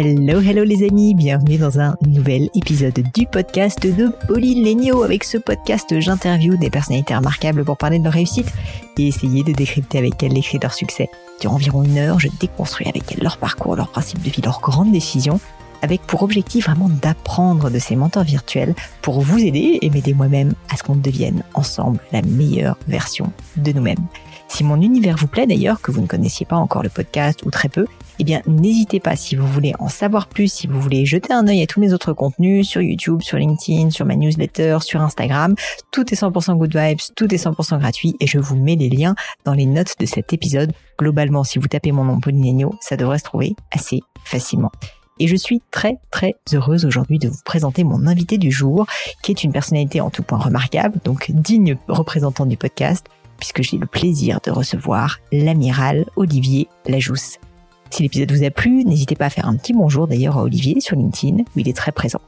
Hello, hello les amis, bienvenue dans un nouvel épisode du podcast de Pauline Legno. Avec ce podcast, j'interview des personnalités remarquables pour parler de leur réussite et essayer de décrypter avec elles les de leur succès. Durant environ une heure, je déconstruis avec elles leur parcours, leurs principes de vie, leurs grandes décisions, avec pour objectif vraiment d'apprendre de ces mentors virtuels pour vous aider et m'aider moi-même à ce qu'on devienne ensemble la meilleure version de nous-mêmes. Si mon univers vous plaît d'ailleurs, que vous ne connaissiez pas encore le podcast ou très peu, eh bien n'hésitez pas si vous voulez en savoir plus, si vous voulez jeter un œil à tous mes autres contenus sur YouTube, sur LinkedIn, sur ma newsletter, sur Instagram. Tout est 100% good vibes, tout est 100% gratuit et je vous mets les liens dans les notes de cet épisode. Globalement, si vous tapez mon nom Pauline ça devrait se trouver assez facilement. Et je suis très très heureuse aujourd'hui de vous présenter mon invité du jour, qui est une personnalité en tout point remarquable, donc digne représentant du podcast, puisque j'ai le plaisir de recevoir l'amiral Olivier Lajousse. Si l'épisode vous a plu, n'hésitez pas à faire un petit bonjour d'ailleurs à Olivier sur LinkedIn, où il est très présent.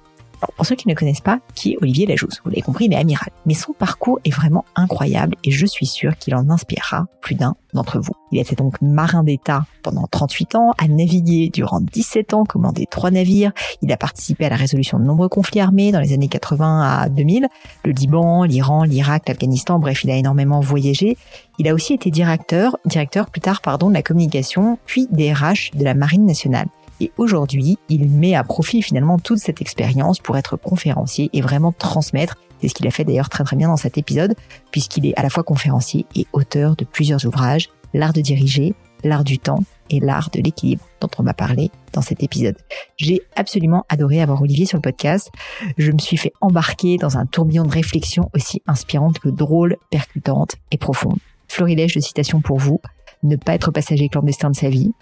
Alors, pour ceux qui ne connaissent pas, qui est Olivier Lajousse Vous l'avez compris, il est amiral. Mais son parcours est vraiment incroyable et je suis sûr qu'il en inspirera plus d'un d'entre vous. Il été donc marin d'État pendant 38 ans, a navigué durant 17 ans, commandé trois navires. Il a participé à la résolution de nombreux conflits armés dans les années 80 à 2000. Le Liban, l'Iran, l'Irak, l'Afghanistan, bref, il a énormément voyagé. Il a aussi été directeur, directeur plus tard, pardon, de la communication, puis DRH de la Marine nationale. Et aujourd'hui, il met à profit finalement toute cette expérience pour être conférencier et vraiment transmettre. C'est ce qu'il a fait d'ailleurs très très bien dans cet épisode, puisqu'il est à la fois conférencier et auteur de plusieurs ouvrages, L'art de diriger, L'art du temps et L'art de l'équilibre, dont on m'a parlé dans cet épisode. J'ai absolument adoré avoir Olivier sur le podcast. Je me suis fait embarquer dans un tourbillon de réflexion aussi inspirante que drôle, percutante et profonde. Florilège de citations pour vous. Ne pas être passager clandestin de sa vie,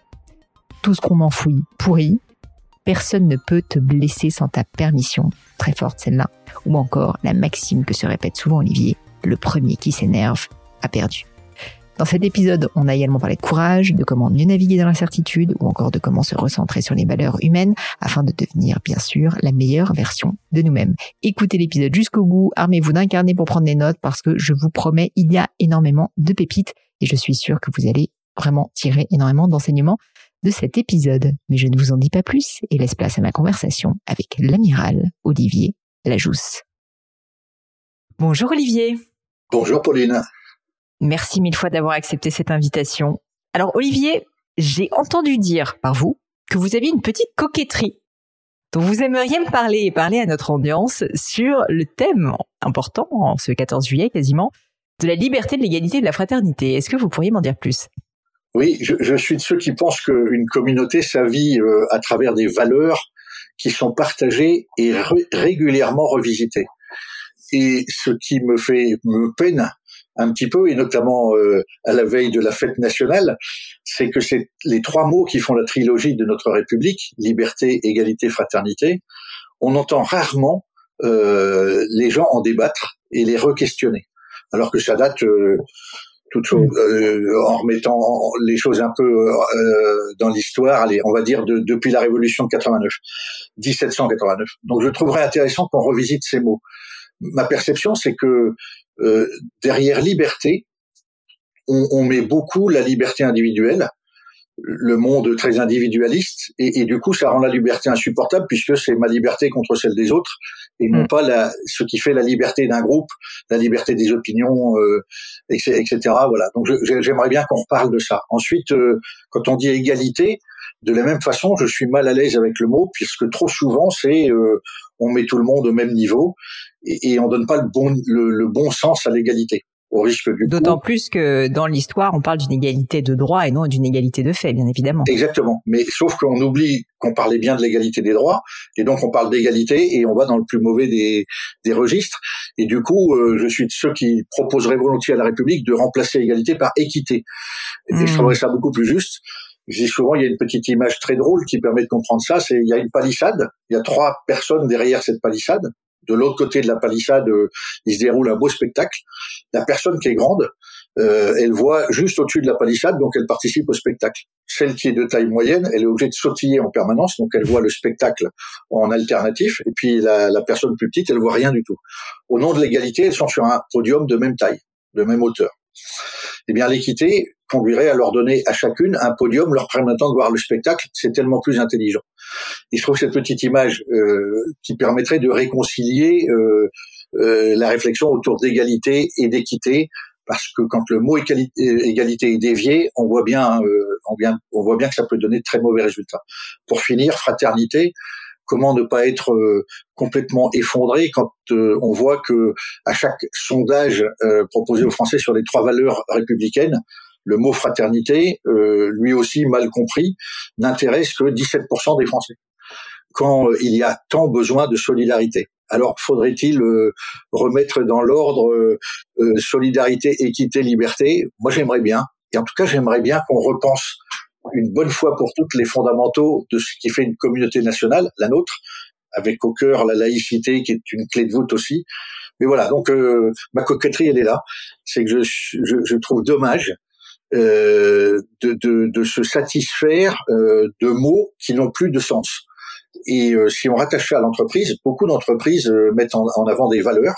tout ce qu'on enfouit pourri. Personne ne peut te blesser sans ta permission. Très forte celle-là. Ou encore la maxime que se répète souvent Olivier. Le premier qui s'énerve a perdu. Dans cet épisode, on a également parlé de courage, de comment mieux naviguer dans l'incertitude ou encore de comment se recentrer sur les valeurs humaines afin de devenir, bien sûr, la meilleure version de nous-mêmes. Écoutez l'épisode jusqu'au bout, armez-vous d'un carnet pour prendre des notes parce que je vous promets, il y a énormément de pépites et je suis sûr que vous allez vraiment tirer énormément d'enseignements de cet épisode. Mais je ne vous en dis pas plus et laisse place à ma conversation avec l'amiral Olivier Lajousse. Bonjour Olivier. Bonjour Pauline. Merci mille fois d'avoir accepté cette invitation. Alors Olivier, j'ai entendu dire par vous que vous aviez une petite coquetterie dont vous aimeriez me parler et parler à notre audience sur le thème important, en ce 14 juillet quasiment, de la liberté, de l'égalité et de la fraternité. Est-ce que vous pourriez m'en dire plus? Oui, je, je, suis de ceux qui pensent qu'une communauté, ça vit euh, à travers des valeurs qui sont partagées et régulièrement revisitées. Et ce qui me fait me peine un petit peu, et notamment euh, à la veille de la fête nationale, c'est que c'est les trois mots qui font la trilogie de notre République liberté, égalité, fraternité. On entend rarement euh, les gens en débattre et les re-questionner, alors que ça date toute chose, mm. euh, en remettant les choses un peu euh, dans l'histoire, allez, on va dire de, depuis la Révolution de 89, 1789. Donc je trouverais intéressant qu'on revisite ces mots. Ma perception, c'est que euh, derrière liberté, on, on, met beaucoup la liberté individuelle, le monde très individualiste et, et, du coup ça rend la liberté insupportable puisque c'est ma liberté contre celle des autres et non mm. pas la, ce qui fait la liberté d'un groupe, la liberté des opinions, euh, etc., Voilà. Donc j'aimerais bien qu'on reparle de ça. Ensuite, euh, quand on dit égalité, de la même façon, je suis mal à l'aise avec le mot puisque trop souvent c'est euh, on met tout le monde au même niveau et, et on donne pas le bon le, le bon sens à l'égalité au risque du D'autant plus que dans l'histoire, on parle d'une égalité de droit et non d'une égalité de fait, bien évidemment. Exactement. Mais sauf qu'on oublie qu'on parlait bien de l'égalité des droits, et donc on parle d'égalité et on va dans le plus mauvais des, des registres. Et du coup, euh, je suis de ceux qui proposeraient volontiers à la République de remplacer égalité par équité. Et je hmm. trouverais ça beaucoup plus juste. Je dis souvent, il y a une petite image très drôle qui permet de comprendre ça. C'est il y a une palissade, il y a trois personnes derrière cette palissade de l'autre côté de la palissade, euh, il se déroule un beau spectacle. La personne qui est grande, euh, elle voit juste au-dessus de la palissade, donc elle participe au spectacle. Celle qui est de taille moyenne, elle est obligée de sautiller en permanence, donc elle voit le spectacle en alternatif. Et puis la, la personne plus petite, elle voit rien du tout. Au nom de l'égalité, elles sont sur un podium de même taille, de même hauteur. Eh bien, l'équité conduirait à leur donner à chacune un podium leur permettant de voir le spectacle. C'est tellement plus intelligent. Et je trouve cette petite image euh, qui permettrait de réconcilier euh, euh, la réflexion autour d'égalité et d'équité, parce que quand le mot égalité est dévié, on voit bien, bien, on voit bien que ça peut donner de très mauvais résultats. Pour finir, fraternité, comment ne pas être complètement effondré quand on voit que à chaque sondage proposé aux Français sur les trois valeurs républicaines, le mot fraternité, euh, lui aussi mal compris, n'intéresse que 17% des Français. Quand euh, il y a tant besoin de solidarité. Alors faudrait-il euh, remettre dans l'ordre solidarité, équité, liberté? Moi j'aimerais bien. Et en tout cas j'aimerais bien qu'on repense une bonne fois pour toutes les fondamentaux de ce qui fait une communauté nationale, la nôtre, avec au cœur la laïcité qui est une clé de voûte aussi. Mais voilà, donc ma coquetterie, elle est là. C'est que je, je, je, trouve dommage euh, de, de, de, se satisfaire euh, de mots qui n'ont plus de sens. Et euh, si on rattache ça à l'entreprise, beaucoup d'entreprises mettent en, avant des valeurs.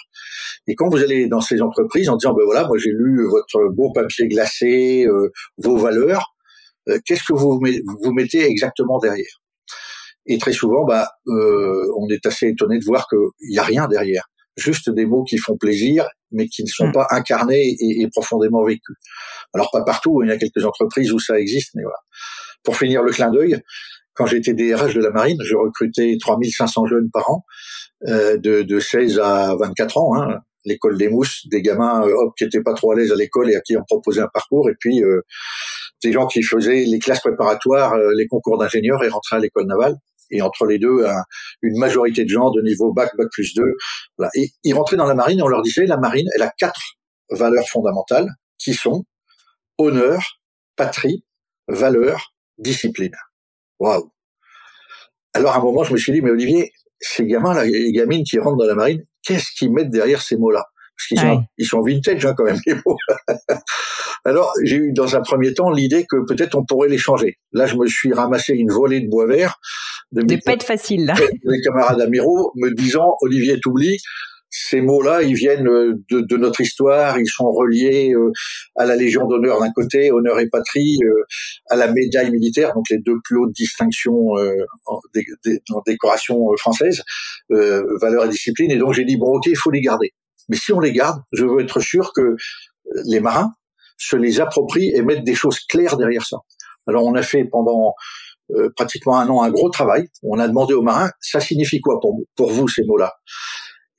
Et quand vous allez dans ces entreprises en disant, ben voilà, moi j'ai lu votre beau papier glacé, vos valeurs, qu'est-ce que vous, vous mettez exactement derrière? Et très souvent, bah, on est assez étonné de voir qu'il n'y a rien derrière juste des mots qui font plaisir, mais qui ne sont hmm. pas incarnés et, profondément vécus. Alors pas partout, il y a quelques entreprises où ça existe, mais voilà. Pour finir le clin d'œil, quand j'étais DRH de la marine, je recrutais 3500 jeunes par an, euh, de, de 16 à 24 ans, hein, l'école des mousses, des gamins euh, hop, qui étaient pas trop à l'aise à l'école et à qui on proposait un parcours, et puis euh, des gens qui faisaient les classes préparatoires, euh, les concours d'ingénieurs et rentraient à l'école navale et entre les deux, une majorité de gens de niveau bac, bac plus 2. Voilà. Et ils rentraient dans la marine et on leur disait, la marine, elle a quatre valeurs fondamentales qui sont honneur, patrie, valeur, discipline. Waouh. Alors à un moment, je me suis dit, mais Olivier, ces gamins là, les gamines qui rentrent dans la marine, qu'est-ce qu'ils mettent derrière ces mots-là? Parce qu'ils sont, ils sont vintage hein, quand même les mots. Alors, j'ai eu dans un premier temps l'idée que peut-être on pourrait les changer. Là, je me suis ramassé une volée de bois vert. De mes pas être facile, là. Mes camarades amiraux me disant, Olivier, t'oublies, ces mots-là, ils viennent euh, de, de, notre histoire, ils sont reliés euh, à la Légion d'honneur d'un côté, honneur et patrie, euh, à la médaille militaire, donc les deux plus hautes distinctions en, décoration française, valeur et discipline. Et donc j'ai dit bon, ok, il faut les garder. Mais si on les garde, je veux être sûr que les marins, se les approprient et mettent des choses claires derrière ça. Alors on a fait pendant euh, pratiquement un an un gros travail. On a demandé aux marins, ça signifie quoi pour, pour vous ces mots-là?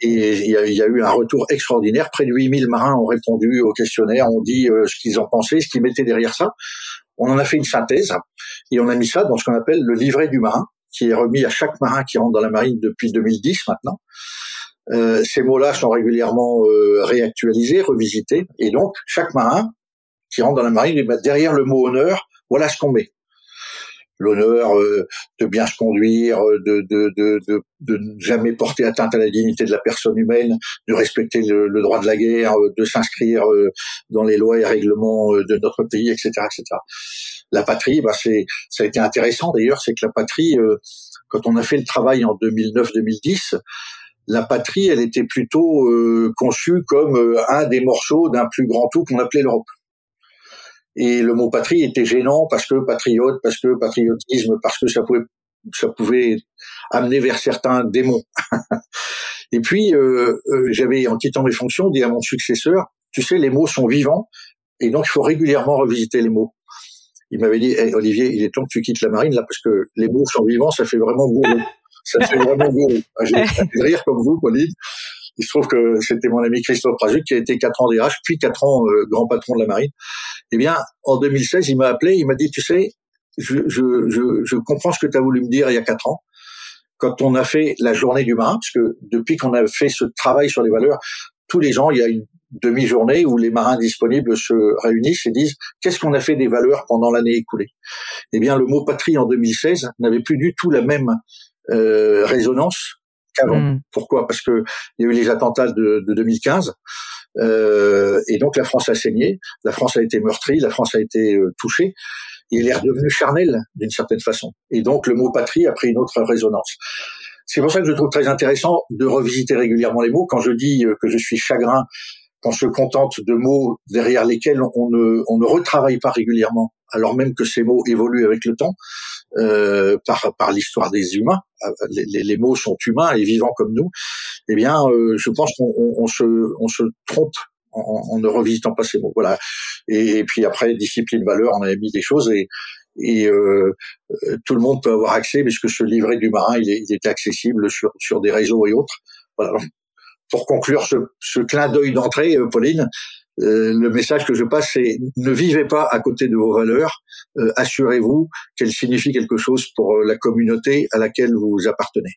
Et il y, a, eu un retour extraordinaire. Près de 8000 marins ont répondu au questionnaire, ont dit euh, ce qu'ils en pensaient, ce qu'ils mettaient derrière ça. On en a fait une synthèse et on a mis ça dans ce qu'on appelle le livret du marin, qui est remis à chaque marin qui rentre dans la marine depuis 2010 maintenant. Euh, ces mots-là sont régulièrement euh, réactualisés, revisités, et donc chaque marin qui rentre dans la marine, et ben, derrière le mot honneur, voilà ce qu'on met. L'honneur euh, de bien se conduire, euh, de, de, de, de, jamais porter atteinte à la dignité de la personne humaine, de respecter le, droit de la guerre, euh, de s'inscrire dans les lois et règlements de notre pays, etc., etc. La patrie, bah c'est, ça a été intéressant d'ailleurs, c'est que la patrie, quand on a fait le travail en 2009-2010, la patrie, elle était plutôt conçue comme un des morceaux d'un plus grand tout qu'on appelait l'Europe. Et le mot patrie était gênant parce que patriote, parce que patriotisme, parce que ça pouvait, ça pouvait amener vers certains démons. et puis, euh, euh, j'avais, en quittant mes fonctions, dit à mon successeur, tu sais, les mots sont vivants, et donc il faut régulièrement revisiter les mots. Il m'avait dit, Olivier, il est temps que tu quittes la marine là, parce que les mots sont vivants, ça fait vraiment gourou. Ça fait vraiment gourou. J'ai rire comme vous, Pauline. Il se trouve que c'était mon ami Christophe Prazuc qui a été quatre ans DRH, puis quatre ans euh, grand patron de la marine. Eh bien, en 2016, il m'a appelé, il m'a dit, tu sais, je, je, je, je comprends ce que tu as voulu me dire il y a quatre ans. Quand on a fait la journée du marin, parce que depuis qu'on a fait ce travail sur les valeurs, tous les gens, il y a une demi-journée où les marins disponibles se réunissent et disent qu'est-ce qu'on a fait des valeurs pendant l'année écoulée? Eh bien, le mot patrie en 2016 n'avait plus du tout la même euh, résonance qu'avant. Hmm. Pourquoi? Parce que il y a eu les attentats de, de 2015. Euh, et donc la France a saigné, la France a été meurtrie, la France a été euh, touchée, et il est redevenu charnel d'une certaine façon. Et donc le mot patrie a pris une autre résonance. C'est pour ça que je trouve très intéressant de revisiter régulièrement les mots. Quand je dis euh, que je suis chagrin qu'on se contente de mots derrière lesquels on ne, on ne retravaille pas régulièrement, alors même que ces mots évoluent avec le temps, euh, par, par l'histoire des humains, euh, les, les, mots sont humains et vivants comme nous, eh bien, euh, je pense qu'on on, se, on se trompe en, en, ne revisitant pas ces mots. Voilà. Et, puis après, discipline, valeur, on avait mis des choses et, et euh, tout le monde peut avoir accès puisque ce livret du marin, il, est, il était accessible sur, sur des réseaux et autres. Voilà pour conclure ce, ce clin d'œil d'entrée, euh, Pauline, euh, le message que je passe, c'est ne vivez pas à côté de vos valeurs. Euh, assurez-vous qu'elles signifient quelque chose pour la communauté à laquelle vous appartenez.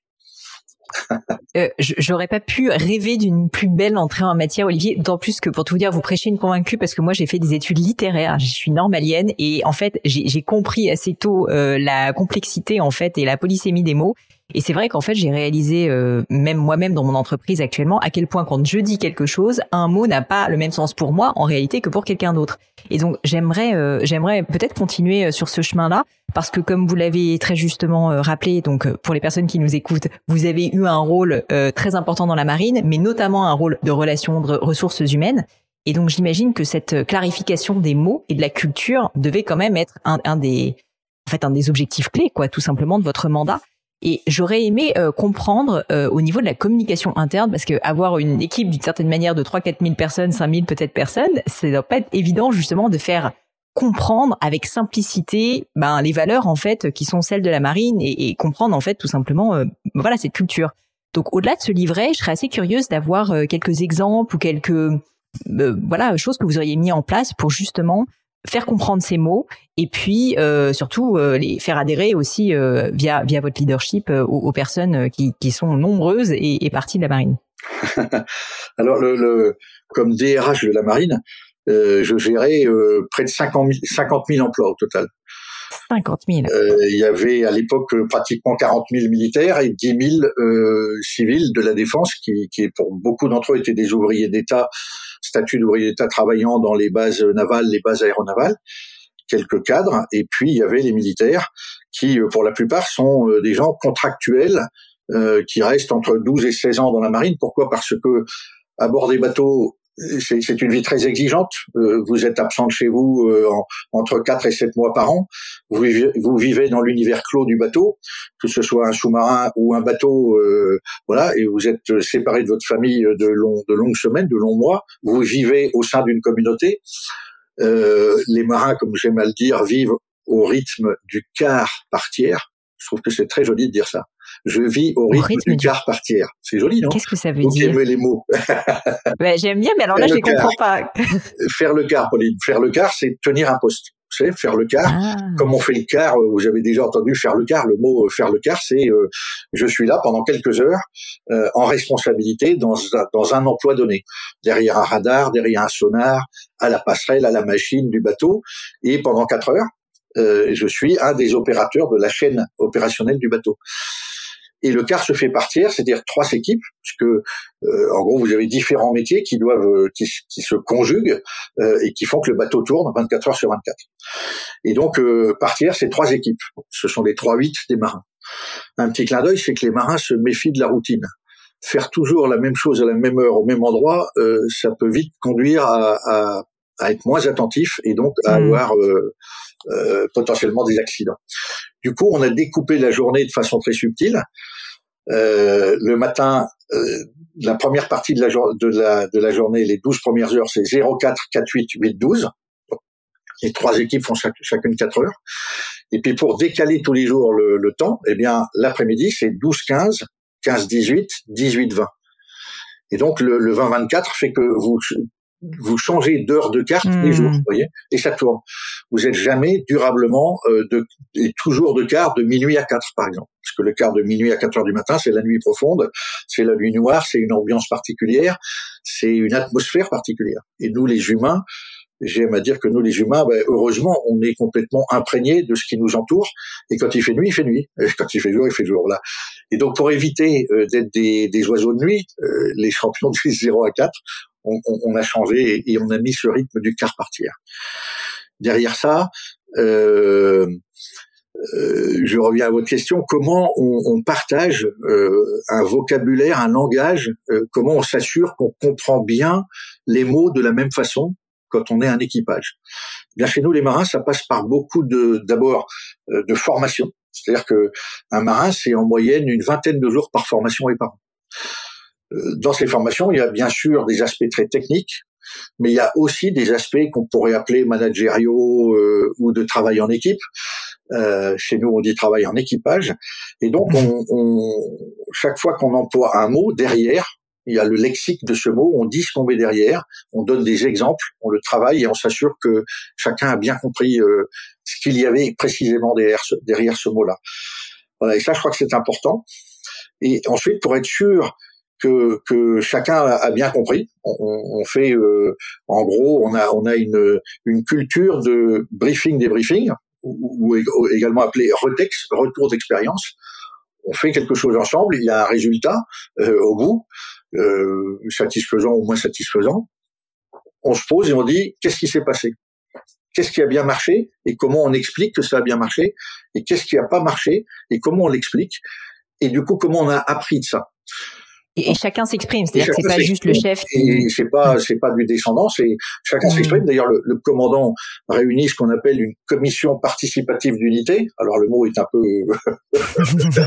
euh, J'aurais pas pu rêver d'une plus belle entrée en matière, Olivier. D'autant plus que pour tout vous dire, vous prêchez une convaincue parce que moi j'ai fait des études littéraires. Je suis normalienne et en fait j'ai compris assez tôt la complexité en fait et la polysémie des mots. Et c'est vrai qu'en fait, j'ai réalisé, euh, même moi-même dans mon entreprise actuellement, à quel point quand je dis quelque chose, un mot n'a pas le même sens pour moi en réalité que pour quelqu'un d'autre. Et donc, j'aimerais, euh, j'aimerais peut-être continuer euh, sur ce chemin-là, parce que comme vous l'avez très justement rappelé, donc pour les personnes qui nous écoutent, vous avez eu un rôle très important dans la marine, mais notamment un rôle de relation de ressources humaines. Et donc, j'imagine que cette clarification des mots et de la culture devait quand même être un, un des, en fait, un des objectifs clés, quoi, tout simplement de votre mandat. Et j'aurais aimé euh, comprendre euh, au niveau de la communication interne, parce que avoir une équipe d'une certaine manière de 3-4 000 personnes, 5 000 peut-être personnes, ça doit pas être évident justement de faire comprendre avec simplicité ben, les valeurs en fait qui sont celles de la marine et, et comprendre en fait tout simplement euh, voilà cette culture. Donc au-delà de ce livret, je serais assez curieuse d'avoir quelques exemples ou quelques voilà choses que vous auriez mis en place pour justement faire comprendre ces mots et puis euh, surtout euh, les faire adhérer aussi euh, via via votre leadership aux, aux, personnes qui, qui sont nombreuses et, et parties de la marine. Alors le, le, comme DRH de la marine, je gérais près de 50 000, 50 000 emplois au total. 50 000. il y avait à l'époque pratiquement 40 000 militaires et 10 000 civils de la défense qui, qui pour beaucoup d'entre eux étaient des ouvriers d'État statut d'ouvrier d'État travaillant dans les bases navales, les bases aéronavales, quelques cadres, et puis il y avait les militaires qui, euh, pour la plupart, sont euh, des gens contractuels euh, qui restent entre 12 et 16 ans dans la marine. Pourquoi? Parce que à bord des bateaux, c'est une vie très exigeante. vous êtes absent de chez vous entre 4 et 7 mois par an. Vous vivez, dans l'univers clos du bateau, que ce soit un sous-marin ou un bateau, voilà, et vous êtes séparé de votre famille de, de longues semaines, de longs mois. Vous vivez au sein d'une communauté. Euh, les marins, comme j'aime à le dire, vivent au rythme du quart par tiers. Je trouve que c'est très joli de dire ça. Je vis au rythme, du, quart par tiers. C'est joli, non? Qu'est-ce que ça veut dire? Vous les mots. ben, J'aime bien, mais alors là, je ne comprends pas. Faire le quart, Pauline. Faire le quart, c'est tenir un poste. Vous savez, faire le quart. Ah. Comme on fait le quart, euh, vous avez déjà entendu faire le quart. Le mot euh, faire le quart, c'est je suis là pendant quelques heures en responsabilité dans dans un emploi donné, derrière un radar, derrière un sonar, à la passerelle, à la machine du bateau, et pendant quatre heures, euh, je suis un des opérateurs de la chaîne opérationnelle du bateau. Et le quart se fait partir, c'est-à-dire trois équipes, puisque euh, en gros vous avez différents métiers qui doivent, euh, qui, se conjuguent et qui font que le bateau tourne 24 heures sur 24. Et donc partir, c'est trois équipes. Ce sont les trois huit des marins. Un petit clin d'œil, c'est que les marins se méfient de la routine faire toujours la même chose à la même heure au même endroit, ça peut vite conduire à, à, à être moins attentif et donc à hmm. avoir euh, euh, potentiellement des accidents. Du coup, on a découpé la journée de façon très subtile. Euh, le matin, euh, la première partie de la, de, la, de la journée, les 12 premières heures, c'est 0, 4, 4, 8, 8, 12. Les trois équipes font chacune 4 heures. Et puis pour décaler tous les jours le, le temps, eh bien l'après-midi, c'est 12, 15, 15, 18, 18, 20. Et donc le, le 20-24 fait que vous vous changez d'heure de carte les jours, hmm. vous voyez, et ça tourne. Vous êtes jamais durablement euh, de, et toujours de quart de minuit à 4, par exemple. Parce que le quart de minuit à 4 heures du matin, c'est la nuit profonde, c'est la nuit noire, c'est une ambiance particulière, c'est une atmosphère particulière. Et nous, les humains, j'aime à dire que nous, les humains, ben, heureusement, on est complètement imprégnés de ce qui nous entoure. Et quand il fait nuit, il fait nuit. Et quand il fait jour, il fait jour. Là. Et donc, pour éviter euh, d'être des, des, oiseaux de nuit, euh, les champions du 0 à 4, on, on, a changé et, on a mis ce rythme du quart par tiers. Derrière ça, euh, euh, je reviens à votre question, comment on, on partage euh, un vocabulaire, un langage, euh, comment on s'assure qu'on comprend bien les mots de la même façon quand on est un équipage? Bien chez nous les marins, ça passe par beaucoup de d'abord de formation, c'est-à-dire que un marin c'est en moyenne une vingtaine de jours par formation et par an. Dans ces formations, il y a bien sûr des aspects très techniques, mais il y a aussi des aspects qu'on pourrait appeler managériaux euh, ou de travail en équipe. Euh, chez nous, on dit travail en équipage. Et donc, on, on chaque fois qu'on emploie un mot derrière, il y a le lexique de ce mot, on dit ce qu'on met derrière, on donne des exemples, on le travaille et on s'assure que chacun a bien compris euh, ce qu'il y avait précisément derrière ce, derrière ce mot-là. Voilà, et ça, je crois que c'est important. Et ensuite, pour être sûr que, chacun a bien compris. On, fait, euh, en gros, on a, une, culture de briefing des briefings, ou, également appelé retour d'expérience. On fait quelque chose ensemble, il y a un résultat euh, au bout, euh, satisfaisant ou moins satisfaisant. On se pose et on dit qu'est-ce qui s'est passé? Qu'est-ce qui a bien marché? Et comment on explique que ça a bien marché? Et qu'est-ce qui a pas marché? Et comment on l'explique? Et du coup comment on a appris de ça? Et, chacun s'exprime, c'est-à-dire que c'est pas juste le chef. Et c'est pas c'est pas du descendant, c'est chacun mmh. s'exprime. D'ailleurs, le, le, commandant réunit ce qu'on appelle une commission participative d'unité. Alors le mot est un peu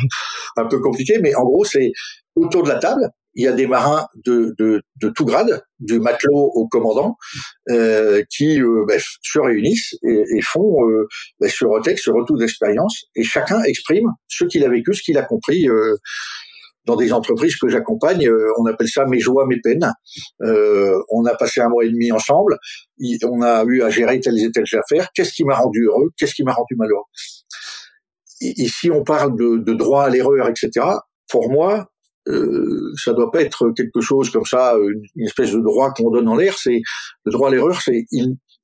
un peu compliqué, mais en gros c'est autour de la table. Il y a des marins de, de, de tout grade, du matelot au commandant, euh, qui euh, ben, se réunissent et, et font euh, ben, ce retexte, ce retour d'expérience, et chacun exprime ce qu'il a vécu, ce qu'il a compris euh, dans des entreprises que j'accompagne, euh, on appelle ça mes joies, mes peines. Euh, on a passé un mois et demi ensemble, on a eu à gérer telles et telles affaires. Qu'est-ce qui m'a rendu heureux? Qu'est-ce qui m'a rendu malheureux? Ici, on parle de, droit à l'erreur, etc. Pour moi, euh, ça doit pas être quelque chose comme ça, une, une espèce de droit qu'on donne en l'air. C'est le droit à l'erreur, c'est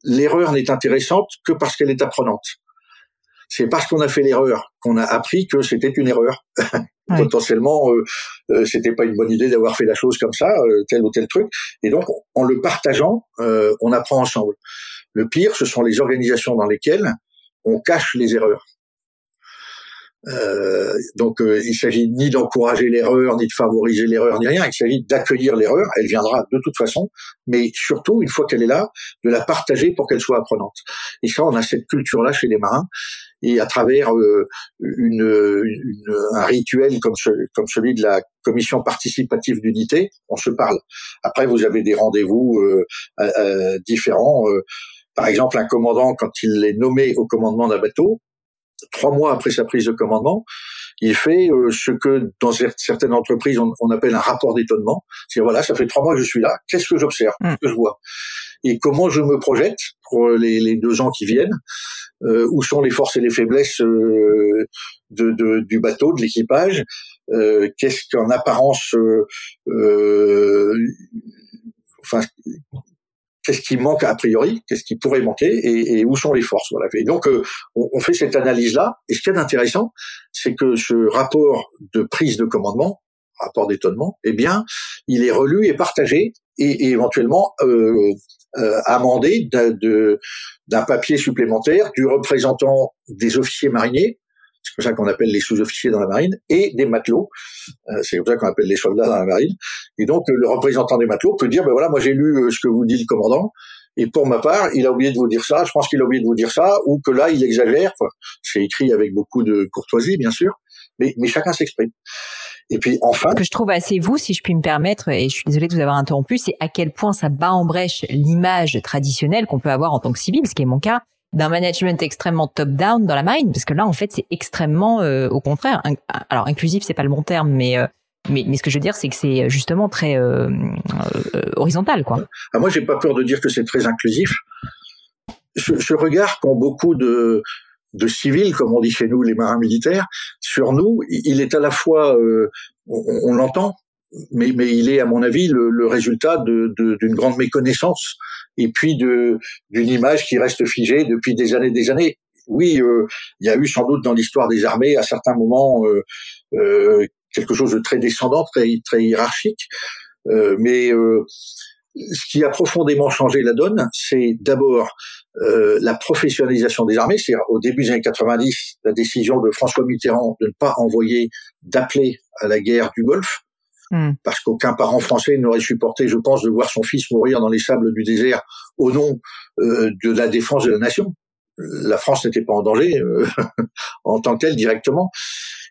l'erreur n'est intéressante que parce qu'elle est apprenante c'est parce qu'on a fait l'erreur qu'on a appris que c'était une erreur. Potentiellement, euh, euh, c'était pas une bonne idée d'avoir fait la chose comme ça, euh, tel ou tel truc. Et donc, en le partageant, euh, on apprend ensemble. Le pire, ce sont les organisations dans lesquelles on cache les erreurs. Euh, donc euh, il s'agit ni d'encourager l'erreur, ni de favoriser l'erreur, ni rien. Il s'agit d'accueillir l'erreur. Elle viendra de toute façon, mais surtout une fois qu'elle est là, de la partager pour qu'elle soit apprenante. Et ça, on a cette culture-là chez les marins. Et à travers euh, une, une, un rituel comme, ce, comme celui de la commission participative d'unité, on se parle. Après, vous avez des rendez-vous euh, différents. par exemple, un commandant, quand il est nommé au commandement d'un bateau, trois mois après sa prise de commandement, il fait euh, ce que dans certaines entreprises on, appelle un rapport d'étonnement. C'est voilà, ça fait trois mois que je suis là. Qu'est-ce que j'observe Qu'est-ce que je vois Et comment je me projette pour les, deux ans qui viennent euh, Où sont les forces et les faiblesses euh, de, du bateau, de l'équipage Qu'est-ce qu'en apparence enfin, qu'est-ce qui manque a priori, qu'est-ce qui pourrait manquer? Et, où sont les forces? Voilà. Et donc euh, on, fait cette analyse-là. Et ce qui est intéressant, c'est que ce rapport de prise de commandement, rapport d'étonnement, eh bien, il est relu et partagé et, et éventuellement euh, euh, amendé d'un papier supplémentaire du représentant des officiers mariniers c'est comme ça qu'on appelle les sous-officiers dans la marine, et des matelots, euh, c'est comme ça qu'on appelle les soldats dans la marine. Et donc le représentant des matelots peut dire, ben voilà, moi j'ai lu euh, ce que vous dit le commandant, et pour ma part, il a oublié de vous dire ça, je pense qu'il a oublié de vous dire ça, ou que là, il exagère. c'est écrit avec beaucoup de courtoisie, bien sûr, mais, mais chacun s'exprime. Et puis enfin, ce que je trouve assez vous, si je puis me permettre, et je suis désolée de vous avoir interrompu, c'est à quel point ça bat en brèche l'image traditionnelle qu'on peut avoir en tant que civil, ce qui est mon cas, d'un management extrêmement top-down dans la marine, parce que là, en fait, c'est extrêmement, euh, au contraire, alors inclusif, c'est pas le bon terme, mais euh, mais, mais ce que je veux dire, c'est que c'est justement très euh, horizontal, quoi. Ah, moi, j'ai pas peur de dire que c'est très inclusif. Ce, ce regard qu'ont beaucoup de de civils, comme on dit chez nous, les marins militaires, sur nous, il est à la fois, on, on l'entend, mais, mais il est, à mon avis, le, le résultat d'une de, grande méconnaissance et puis de d'une image qui reste figée depuis des années, des années. Oui, euh, il y a eu sans doute dans l'histoire des armées à certains moments euh, euh, quelque chose de très descendant, très très hiérarchique, euh, mais ce qui a profondément changé la donne, c'est d'abord euh, la professionnalisation des armées. C'est au début des années 90, la décision de François Mitterrand de ne pas envoyer d'appeler à la guerre du Golfe, hmm. parce qu'aucun parent français n'aurait supporté, je pense, de voir son fils mourir dans les sables du désert au nom euh, de la défense de la nation. La France n'était pas en danger euh, en tant que telle directement.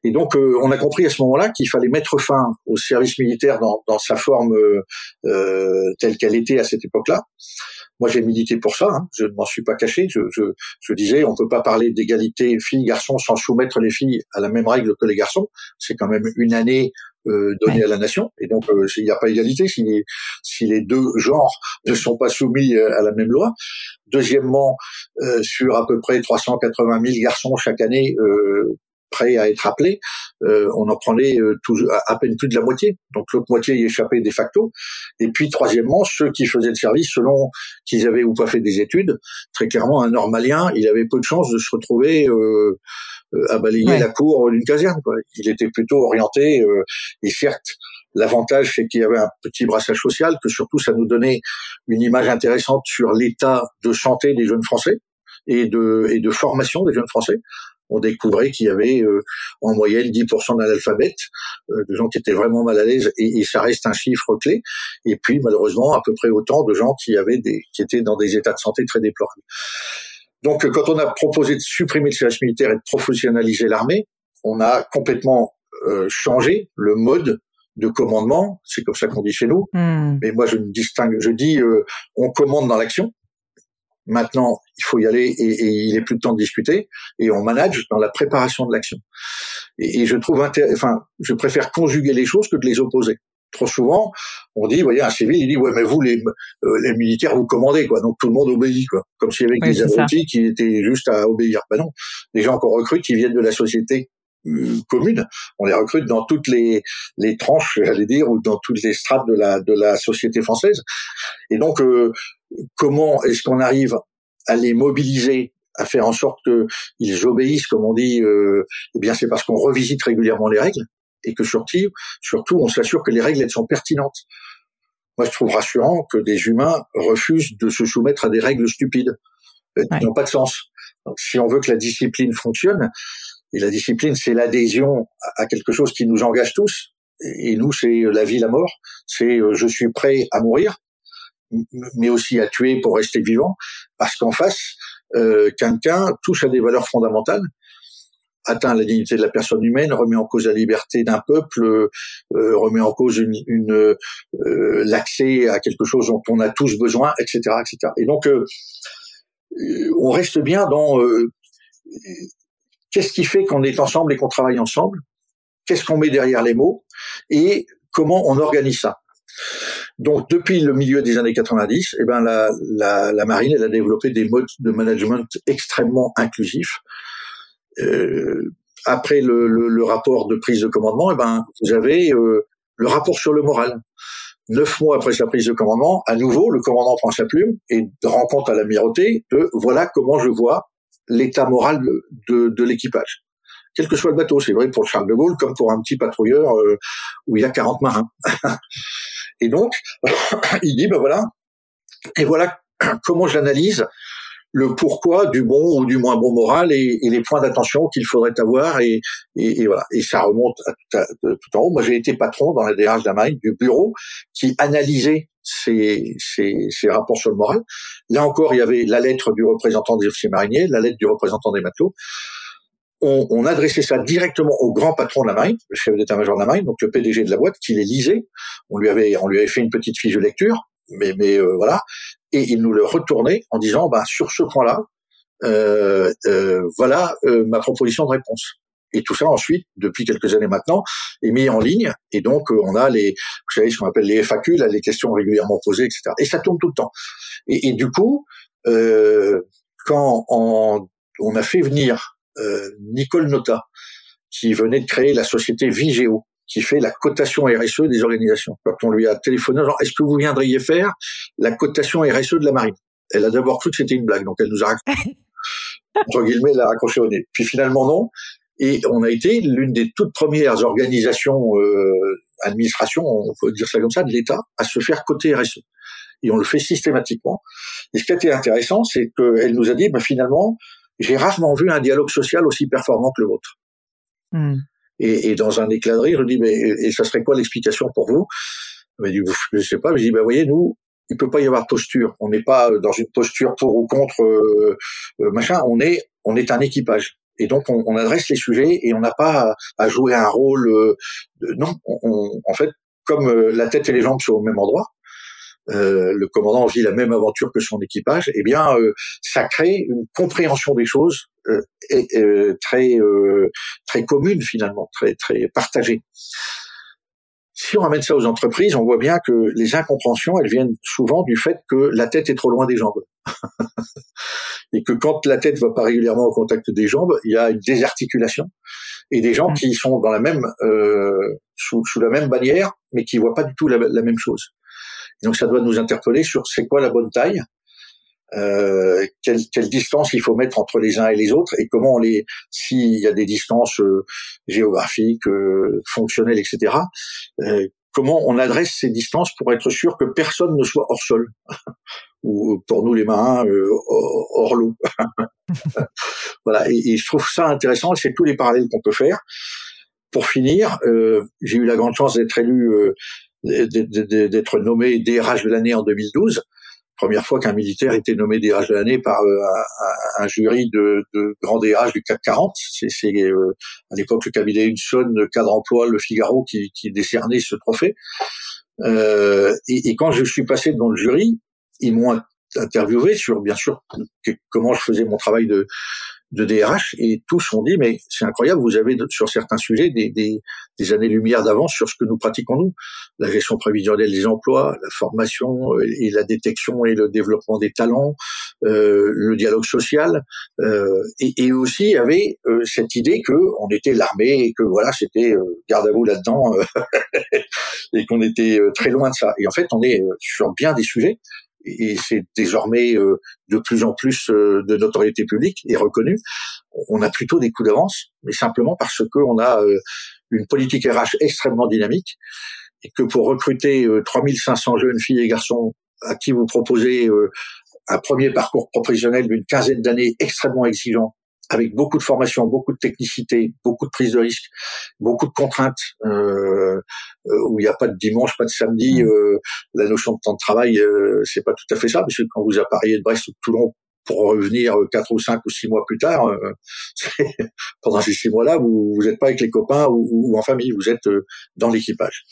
Et donc, euh, on a compris à ce moment-là qu'il fallait mettre fin au service militaire dans, dans sa forme euh, euh telle qu'elle était à cette époque-là. Moi, j'ai milité pour ça. Hein. Je ne m'en suis pas caché. Je, je, je disais, on peut pas parler d'égalité filles-garçons sans soumettre les filles à la même règle que les garçons. C'est quand même une année euh, donnée à la nation. Et donc, euh, il n'y a pas égalité si les, si les deux genres ne sont pas soumis à la même loi. Deuxièmement, sur à peu près 380 000 garçons chaque année prêts à être appelés, euh, on en prenait euh, à, peine plus de la moitié. Donc l'autre moitié y échappait de facto. Et puis troisièmement, ceux qui faisaient le service selon qu'ils avaient ou pas fait des études, très clairement un normalien, il avait peu de chances de se retrouver euh, à balayer la cour d'une caserne. Il était plutôt orienté, et certes, L'avantage, c'est qu'il y avait un petit brassage social, que surtout ça nous donnait une image intéressante sur l'état de santé des jeunes Français et de, et de formation des jeunes Français on découvrait qu'il y avait euh, en moyenne 10% d'analphabètes, euh, de gens qui étaient vraiment mal à l'aise, et, ça reste un chiffre clé. Et puis malheureusement à peu près autant de gens qui avaient des, qui étaient dans des états de santé très déplorables. Donc quand on a proposé de supprimer le service militaire et de professionnaliser l'armée, on a complètement euh, changé le mode de commandement, c'est comme ça qu'on dit chez nous. Hmm. Mais moi, je me distingue, je dis, on commande dans l'action. Maintenant, il faut y aller et, et, il est plus de temps de discuter et on manage dans la préparation de l'action. Et, je trouve, enfin, je préfère conjuguer les choses que de les opposer. Trop souvent, on dit, voyez, un civil, il dit, ouais, mais vous, les, euh, les militaires, vous commandez, quoi. Donc tout le monde obéit, quoi. Comme s'il y avait des abrutis qui étaient juste à obéir. Ben non. Les gens qu'on recrute, qui viennent de la société euh, commune. On les recrute dans toutes les, les tranches, j'allais dire, ou dans toutes les strates de la, de la société française. Et donc, euh, comment est-ce qu'on arrive à les mobiliser à faire en sorte qu'ils obéissent, comme on dit, euh, eh bien c'est parce qu'on revisite régulièrement les règles et que surtout, surtout on s'assure que les règles elles sont pertinentes. Moi, je trouve rassurant que des humains refusent de se soumettre à des règles stupides euh, qui n'ont pas de sens. Donc, si on veut que la discipline fonctionne, et la discipline, c'est l'adhésion à quelque chose qui nous engage tous, et nous, c'est la vie, la mort, c'est euh, je suis prêt à mourir, mais aussi à tuer pour rester vivant, parce qu'en face, euh, quelqu'un touche à des valeurs fondamentales, atteint la dignité de la personne humaine, remet en cause la liberté d'un peuple, euh, remet en cause euh, l'accès à quelque chose dont on a tous besoin, etc., etc. Et donc, on reste bien dans qu'est-ce qui fait qu'on est ensemble et qu'on travaille ensemble, qu'est-ce qu'on met derrière les mots et comment on organise ça. Donc depuis le milieu des années 90, eh ben la, la, marine elle a développé des modes de management extrêmement inclusifs. Euh, après le, rapport de prise de commandement, eh ben vous avez euh, le rapport sur le moral. Neuf mois après sa prise de commandement, à nouveau, le commandant prend sa plume et rend compte à l'amirauté de voilà comment je vois l'état moral de, l'équipage quel que soit le bateau. C'est vrai pour le Charles de Gaulle comme pour un petit patrouilleur euh, où il y a 40 marins. Et donc, il dit, ben voilà, et voilà comment j'analyse le pourquoi du bon ou du moins bon moral et, les points d'attention qu'il faudrait avoir et, voilà et ça remonte tout, en haut. Moi j'ai été patron dans la DRH de la marine du bureau qui analysait ces, ces, ces, rapports sur le moral. Là encore il y avait la lettre du représentant des officiers mariniers, la lettre du représentant des matelots on, on, adressait ça directement au grand patron de la marine, le chef d'état-major de la marine, donc le PDG de la boîte, qui les lisait. On lui avait, on lui avait fait une petite fiche de lecture, mais, mais euh, voilà, et il nous le retournait en disant, bah sur ce point-là, euh, euh, voilà euh, ma proposition de réponse. Et tout ça ensuite, depuis quelques années maintenant, est mis en ligne. Et donc on a les, vous savez ce qu'on appelle les FAQ, là, les questions régulièrement posées, etc. Et ça tourne tout le temps. Et, et du coup, quand on, on a fait venir euh, Nicole Nota, qui venait de créer la société Vigéo, qui fait la cotation RSE des organisations. Quand on lui a téléphoné, genre, est-ce que vous viendriez faire la cotation RSE de la marine? Elle a d'abord cru que c'était une blague, donc elle nous a entre guillemets, la raccroché au nez. Puis finalement, non. Et on a été l'une des toutes premières organisations, euh, administration, on peut dire ça comme ça, de l'État, à se faire coter RSE. et on le fait systématiquement. Et ce qui a été intéressant, c'est qu'elle nous a dit, bah, finalement, j'ai rarement vu un dialogue social aussi performant que le vôtre. Hmm. Et, et, dans un éclat de rire, je dis, mais et ça serait quoi l'explication pour vous? Je dit, je sais pas. Je dis, ben voyez, nous, il peut pas y avoir posture. On n'est pas dans une posture pour ou contre euh, euh, machin. On est, on est un équipage. Et donc on, on adresse les sujets et on n'a pas à, jouer un rôle. Euh, de, non, on, en fait, comme la tête et les jambes sont au même endroit, euh, le commandant vit la même aventure que son équipage, eh bien, euh, ça crée une compréhension des choses euh, et, très très commune finalement, très très partagée. Si on ramène ça aux entreprises, on voit bien que les incompréhensions, elles viennent souvent du fait que la tête est trop loin des jambes. et que quand la tête va pas régulièrement au contact des jambes, il y a une désarticulation et des gens mmh. qui sont dans la même euh, sous, sous, la même bannière, mais qui voient pas du tout la, la même chose. Donc ça doit nous interpeller sur c'est quoi la bonne taille, euh, quelle, quelle, distance il faut mettre entre les uns et les autres et comment on les s'il y a des distances euh, géographiques, euh, fonctionnelles, etc. Euh, comment on adresse ces distances pour être sûr que personne ne soit hors sol ou pour nous les marins hors l'eau. voilà et, et, je trouve ça intéressant. C'est tous les parallèles qu'on peut faire. Pour finir, j'ai eu la grande chance d'être élu d'être nommé DRH de l'année en 2012 première fois qu'un militaire était nommé DRH de l'année par euh, un, jury de, de grands DRH du CAC 40. C'est euh, à l'époque le cabinet Hudson, le cadre emploi, le Figaro qui, qui décernait ce trophée. Euh, et, quand je suis passé devant le jury, ils m'ont interviewé sur bien sûr comment je faisais mon travail de, de DRH et tous ont dit mais c'est incroyable, vous avez sur certains sujets des, des, des années-lumière d'avance sur ce que nous pratiquons nous, la gestion prévisionnelle des emplois, la formation euh, et la détection et le développement des talents, euh, le dialogue social euh, et, et, aussi avait euh, cette idée que on était l'armée et que voilà c'était euh, garde à vous là-dedans et qu'on était très loin de ça. Et en fait on est sur bien des sujets et c'est désormais euh, de plus en plus euh, de notoriété publique et reconnue, on a plutôt des coups d'avance, mais simplement parce qu'on a euh, une politique RH extrêmement dynamique et que pour recruter 3500 jeunes filles et garçons à qui vous proposez un premier parcours professionnel d'une quinzaine d'années extrêmement exigeant, avec beaucoup de formation, beaucoup de technicité, beaucoup de prise de risque, beaucoup de contraintes, euh, euh où il n'y a pas de dimanche, pas de samedi. Mmh. Euh, la notion de temps de travail, euh, c'est pas tout à fait ça, parce que quand vous appariez de Brest ou de Toulon pour revenir euh, quatre ou cinq ou six mois plus tard, pendant ces six mois-là, vous n'êtes pas avec les copains ou, ou, en famille, vous êtes dans l'équipage.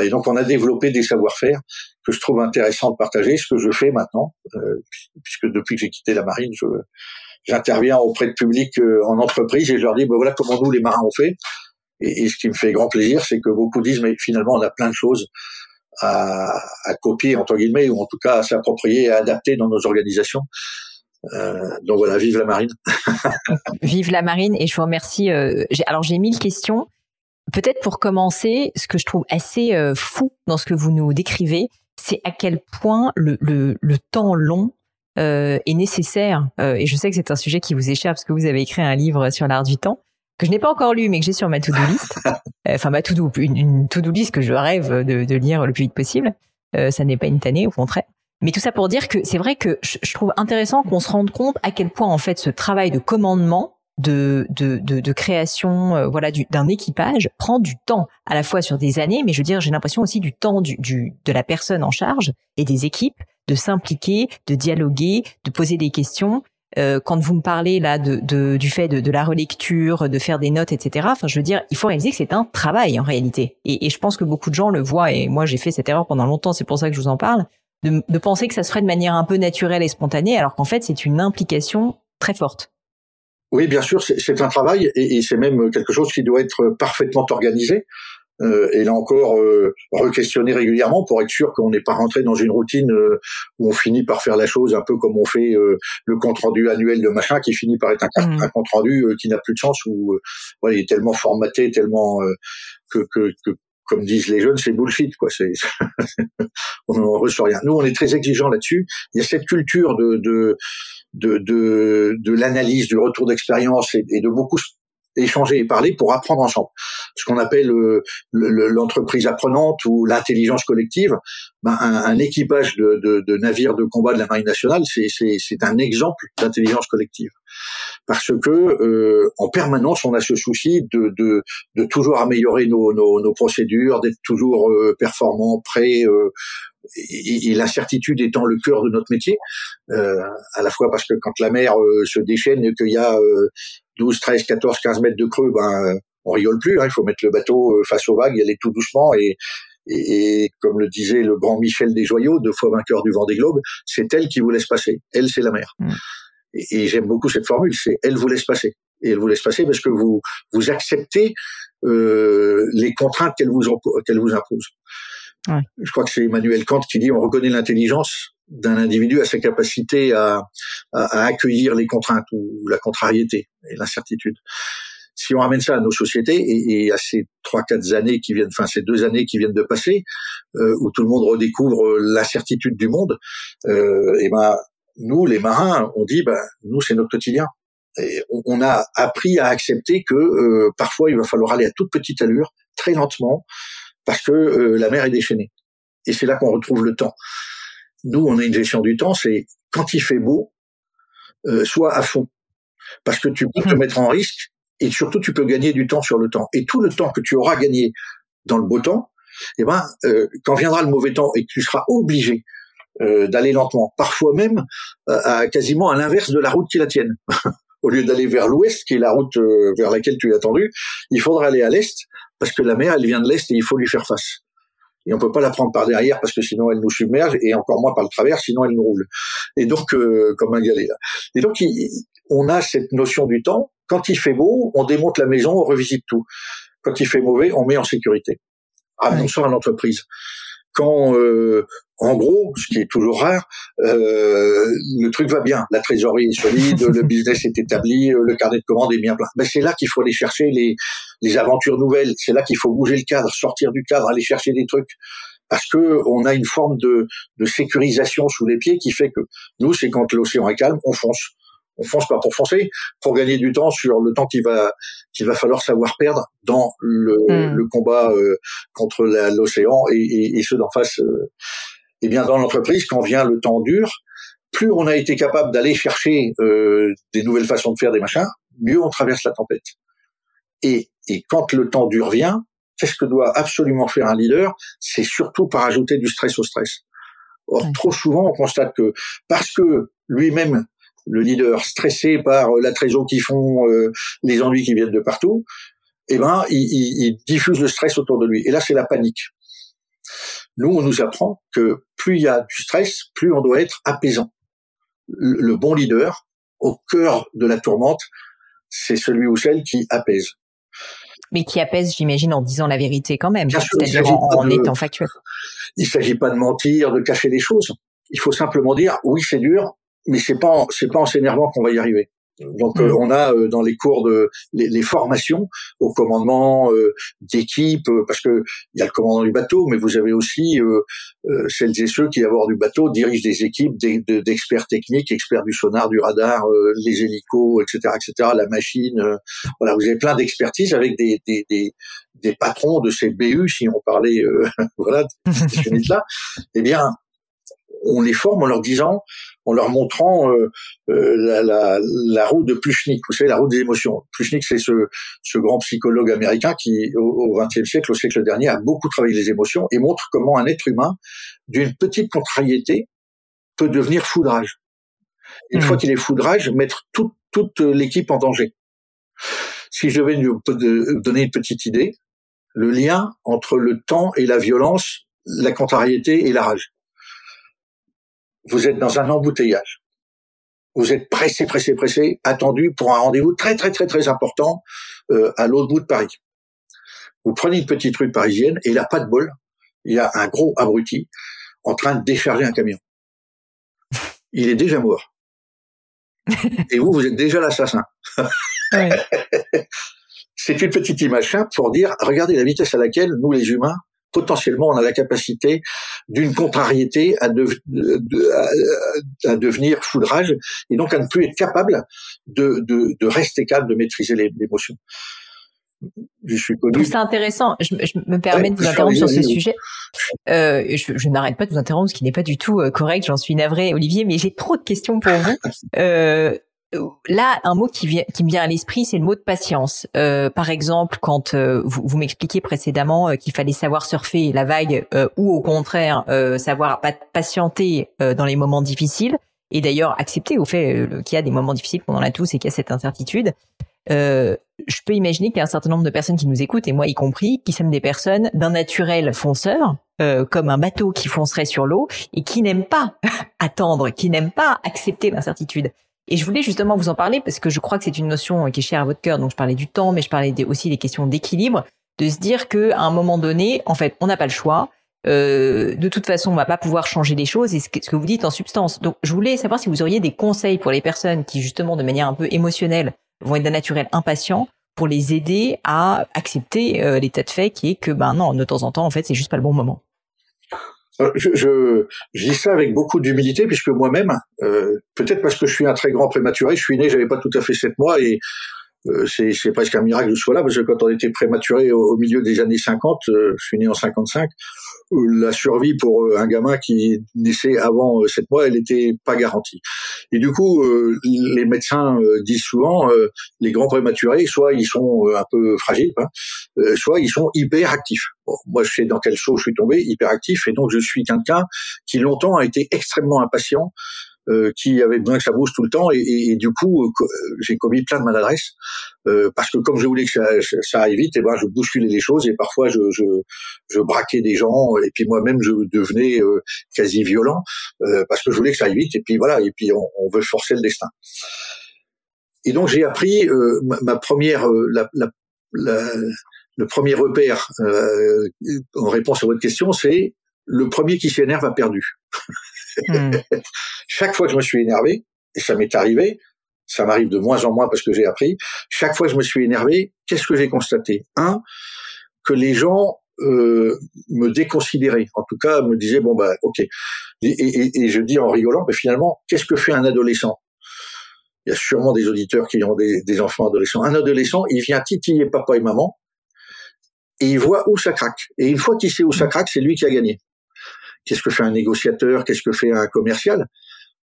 et donc on a développé des savoir-faire que je trouve intéressant de partager, ce que je fais maintenant, puisque depuis que j'ai quitté la marine, je j'interviens auprès de public euh, en entreprise et je leur dis, ben voilà comment nous, les marins, on fait. Et, ce qui me fait grand plaisir, c'est que beaucoup disent, mais finalement, on a plein de choses à, à copier, entre guillemets, ou en tout cas à s'approprier, à adapter dans nos organisations. Euh, donc voilà, vive la marine. vive la marine et je vous remercie. Euh, alors j'ai mille questions. Peut-être pour commencer, ce que je trouve assez euh, fou dans ce que vous nous décrivez, c'est à quel point le, le, le temps long euh, est nécessaire. Euh, et je sais que c'est un sujet qui vous échappe parce que vous avez écrit un livre sur l'art du temps que je n'ai pas encore lu, mais que j'ai sur ma to-do list. Euh, enfin, ma to-do, une, une to-do list que je rêve de, de, lire le plus vite possible. ça n'est pas une tannée, au contraire. Mais tout ça pour dire que c'est vrai que je, je trouve intéressant qu'on se rende compte à quel point en fait ce travail de commandement de, de, de, de création voilà d'un équipage prend du temps à la fois sur des années mais je veux dire j'ai l'impression aussi du temps du, du, de la personne en charge et des équipes de s'impliquer, de dialoguer, de poser des questions. Euh, quand vous me parlez là de, de du fait de, de, la relecture, de faire des notes, etc. Enfin, je veux dire, il faut réaliser que c'est un travail en réalité. Et, et, je pense que beaucoup de gens le voient. Et moi, j'ai fait cette erreur pendant longtemps. C'est pour ça que je vous en parle. De, de penser que ça se ferait de manière un peu naturelle et spontanée, alors qu'en fait, c'est une implication très forte. Oui, bien sûr, c'est un travail et, et c'est même quelque chose qui doit être parfaitement organisé. Euh, et là encore euh, re-questionner régulièrement pour être sûr qu'on n'est pas rentré dans une routine euh, où on finit par faire la chose un peu comme on fait euh, le compte rendu annuel de machin qui finit par être un, mmh. compte rendu qui n'a plus de sens où voilà, il est tellement formaté tellement que, que, que comme disent les jeunes, c'est bullshit, quoi. On ne reçoit rien. Nous, on est très exigeants là-dessus. Il y a cette culture de de de de, l'analyse, du retour d'expérience et, de beaucoup échanger et parler pour apprendre ensemble. Ce qu'on appelle euh, l'entreprise apprenante ou l'intelligence collective. Ben, un, équipage de, de, de, navires de combat de la marine nationale, c'est un exemple d'intelligence collective parce que euh, en permanence on a ce souci de, de, de toujours améliorer nos, nos, nos procédures, d'être toujours euh, performant, prêt. Euh, et, l'incertitude étant le cœur de notre métier, euh, à la fois parce que quand la mer euh, se déchaîne et qu'il y a 12, 13, 14, 15 mètres de creux, ben on rigole plus. Hein, il faut mettre le bateau face aux vagues, y aller tout doucement et, et, comme le disait le grand Michel Desjoyaux, deux fois vainqueur du vent des globes, c'est elle qui vous laisse passer. Elle, c'est la mer. Mm. Et, j'aime beaucoup cette formule, c'est elle vous laisse passer. Et elle vous laisse passer parce que vous vous acceptez euh, les contraintes qu'elle vous qu'elle vous impose. Ouais. Je crois que c'est Emmanuel Kant qui dit on reconnaît l'intelligence d'un individu à sa capacité à, à, accueillir les contraintes ou la contrariété et l'incertitude. Si on ramène ça à nos sociétés et, et à ces trois quatre années qui viennent, enfin ces deux années qui viennent de passer, euh, où tout le monde redécouvre l'incertitude du monde, euh, et ben nous, les marins, on dit, ben, nous, c'est notre quotidien. Et on, a appris à accepter que euh, parfois, il va falloir aller à toute petite allure, très lentement, parce que euh, la mer est déchaînée. Et c'est là qu'on retrouve le temps. Nous, on a une gestion du temps, c'est quand il fait beau, euh, soit à fond, parce que tu peux te mhm. mettre en risque et surtout tu peux gagner du temps sur le temps. Et tout le temps que tu auras gagné dans le beau temps, eh ben, euh, quand viendra le mauvais temps et que tu seras obligé euh, d'aller lentement, parfois même euh, à, quasiment à l'inverse de la route qui la tienne. Au lieu d'aller vers l'ouest, qui est la route vers laquelle tu es attendu, il faudra aller à l'est, parce que la mer, elle vient de l'est et il faut lui faire face. Et on peut pas la prendre par derrière parce que sinon elle nous submerge, et encore moins par le travers, sinon elle nous roule. Et donc, comme un galet. Là. Et donc, on a cette notion du temps. Quand il fait beau, on démonte la maison, on revisite tout. Quand il fait mauvais, on met en sécurité. Ah, on sort à l'entreprise quand, euh, en gros, ce qui est toujours rare, euh, le truc va bien, la trésorerie est solide, le business est établi, euh, le carnet de commandes est bien plein. Ben c'est là qu'il faut aller chercher les, les aventures nouvelles. C'est là qu'il faut bouger le cadre, sortir du cadre, aller chercher des trucs parce que on a une forme de, de sécurisation sous les pieds qui fait que nous, c'est quand l'océan est calme, on fonce on fonce pas pour foncer, pour gagner du temps sur le temps qu'il va qu'il va falloir savoir perdre dans le, hmm. le combat euh, contre l'océan et, et, et, ceux d'en face. Euh, eh bien, dans l'entreprise, quand vient le temps dur, plus on a été capable d'aller chercher euh, des nouvelles façons de faire des machins, mieux on traverse la tempête. Et, et quand le temps dur vient, qu'est-ce que doit absolument faire un leader C'est surtout par ajouter du stress au stress. Or, trop souvent, on constate que parce que lui-même le leader stressé par la trésor qui font, euh, les ennuis qui viennent de partout, eh ben, il, diffuse le stress autour de lui. Et là, c'est la panique. Nous, on nous apprend que plus il y a du stress, plus on doit être apaisant. Le, bon leader, au cœur de la tourmente, c'est celui ou celle qui apaise. Mais qui apaise, j'imagine, en disant la vérité quand même, c'est-à-dire en, étant factuel. Il s'agit pas de mentir, de cacher les choses. Il faut simplement dire oui, c'est dur, mais c'est pas c'est pas en s'énervant qu'on va y arriver. Donc euh, mm. on a euh, dans les cours de les, les formations au commandement euh, d'équipe parce que il y a le commandant du bateau, mais vous avez aussi celles et ceux qui à bord du bateau dirigent des équipes d'experts techniques, experts du sonar, du radar, les hélicos, etc., etc., la machine. voilà, vous avez plein d'expertises avec des, des, des, des patrons de ces BU, si on parlait voilà de ces unité-là. Eh bien, on les forme en leur disant, en leur montrant euh, euh, la, la, la, route de Pluchnik, vous savez, la route des émotions. Pluchnik, c'est ce, ce, grand psychologue américain qui, au XXe siècle, au siècle dernier, a beaucoup travaillé les émotions et montre comment un être humain, d'une petite contrariété, peut devenir foudrage. Une mmh. fois qu'il est foudrage, mettre toute, toute l'équipe en danger. Si je devais donner une petite idée, le lien entre le temps et la violence, la contrariété et la rage vous êtes dans un embouteillage. Vous êtes pressé, pressé, pressé, attendu pour un rendez-vous très, très, très, très important euh, à l'autre bout de Paris. Vous prenez une petite rue parisienne et là, pas de bol, il y a un gros abruti en train de décharger un camion. Il est déjà mort. Et vous, vous êtes déjà l'assassin. C'est une petite image simple pour dire, regardez la vitesse à laquelle nous, les humains, potentiellement on a la capacité d'une contrariété à, à, devenir foudrage et donc à ne plus être capable de, de, de rester calme, de maîtriser l'émotion. Je suis connu. C'est intéressant. Je, me permets de vous interrompre sur ce sujet. Euh, je, je n'arrête pas de vous interrompre, ce qui n'est pas du tout euh, correct. J'en suis navré, Olivier, mais j'ai trop de questions pour vous. Euh, là, un mot qui, vient, qui me vient à l'esprit, c'est le mot de patience. Euh, par exemple, quand euh, vous, vous m'expliquiez précédemment euh, qu'il fallait savoir surfer la vague ou au contraire savoir patienter dans les moments difficiles, et d'ailleurs accepter au fait qu'il y a des moments difficiles pendant la tousse et qu'il y a cette incertitude. je peux imaginer qu'il y a un certain nombre de personnes qui nous écoutent, et moi y compris, qui sommes des personnes d'un naturel fonceur, comme un bateau qui foncerait sur l'eau, et qui n'aiment pas attendre, qui n'aiment pas accepter l'incertitude. Et je voulais justement vous en parler parce que je crois que c'est une notion qui est chère à votre cœur. Donc je parlais du temps, mais je parlais aussi des questions d'équilibre, de se dire que à un moment donné, en fait, on n'a pas le choix. Euh, de toute façon, on va pas pouvoir changer les choses et ce que, vous dites en substance. Donc, je voulais savoir si vous auriez des conseils pour les personnes qui, justement, de manière un peu émotionnelle, vont être d'un naturel impatient, pour les aider à accepter euh, l'état de fait qui est que, ben non, de temps en temps, en fait, c'est juste pas le bon moment. Euh, je, dis ça avec beaucoup d'humilité puisque moi-même, euh, peut-être parce que je suis un très grand prématuré, je suis né, j'avais pas tout à fait sept mois et euh, c'est presque un miracle que je sois là parce que quand on était prématuré au, milieu des années 50, euh, je suis né en 55, la survie pour un gamin qui naissait avant 7 mois, elle n'était pas garantie. Et du coup, les médecins disent souvent, les grands prématurés, soit ils sont un peu fragiles, hein, soit ils sont hyper actifs. Bon, moi, je sais dans quel saut je suis tombé, hyper actif, et donc je suis quelqu'un qui longtemps a été extrêmement impatient euh, qui avait besoin que ça bouge tout le temps et, et, du coup euh, j'ai commis plein de maladresses euh, parce que comme je voulais que ça, ça aille vite et eh ben je bousculais les choses et parfois je, je, je braquais des gens et puis moi-même je devenais euh, quasi violent parce que je voulais que ça aille vite et puis voilà et puis on, on veut forcer le destin. Et donc j'ai appris ma, première la, la, la, le premier repère en réponse à votre question c'est le premier qui s'énerve a perdu Hmm. chaque fois que je me suis énervé, et ça m'est arrivé, ça m'arrive de moins en moins parce que j'ai appris, chaque fois que je me suis énervé, qu'est-ce que j'ai constaté? Un, que les gens euh, me déconsidéraient, en tout cas me disaient, bon bah ok. Et, je dis en rigolant, mais finalement, qu'est-ce que fait un adolescent? Il y a sûrement des auditeurs qui ont des, des enfants adolescents. Un adolescent, il vient titiller papa et maman, et il voit où ça craque. Et une fois qu'il sait où ça craque, c'est lui qui a gagné. Qu'est-ce que fait un négociateur? Qu'est-ce que fait un commercial?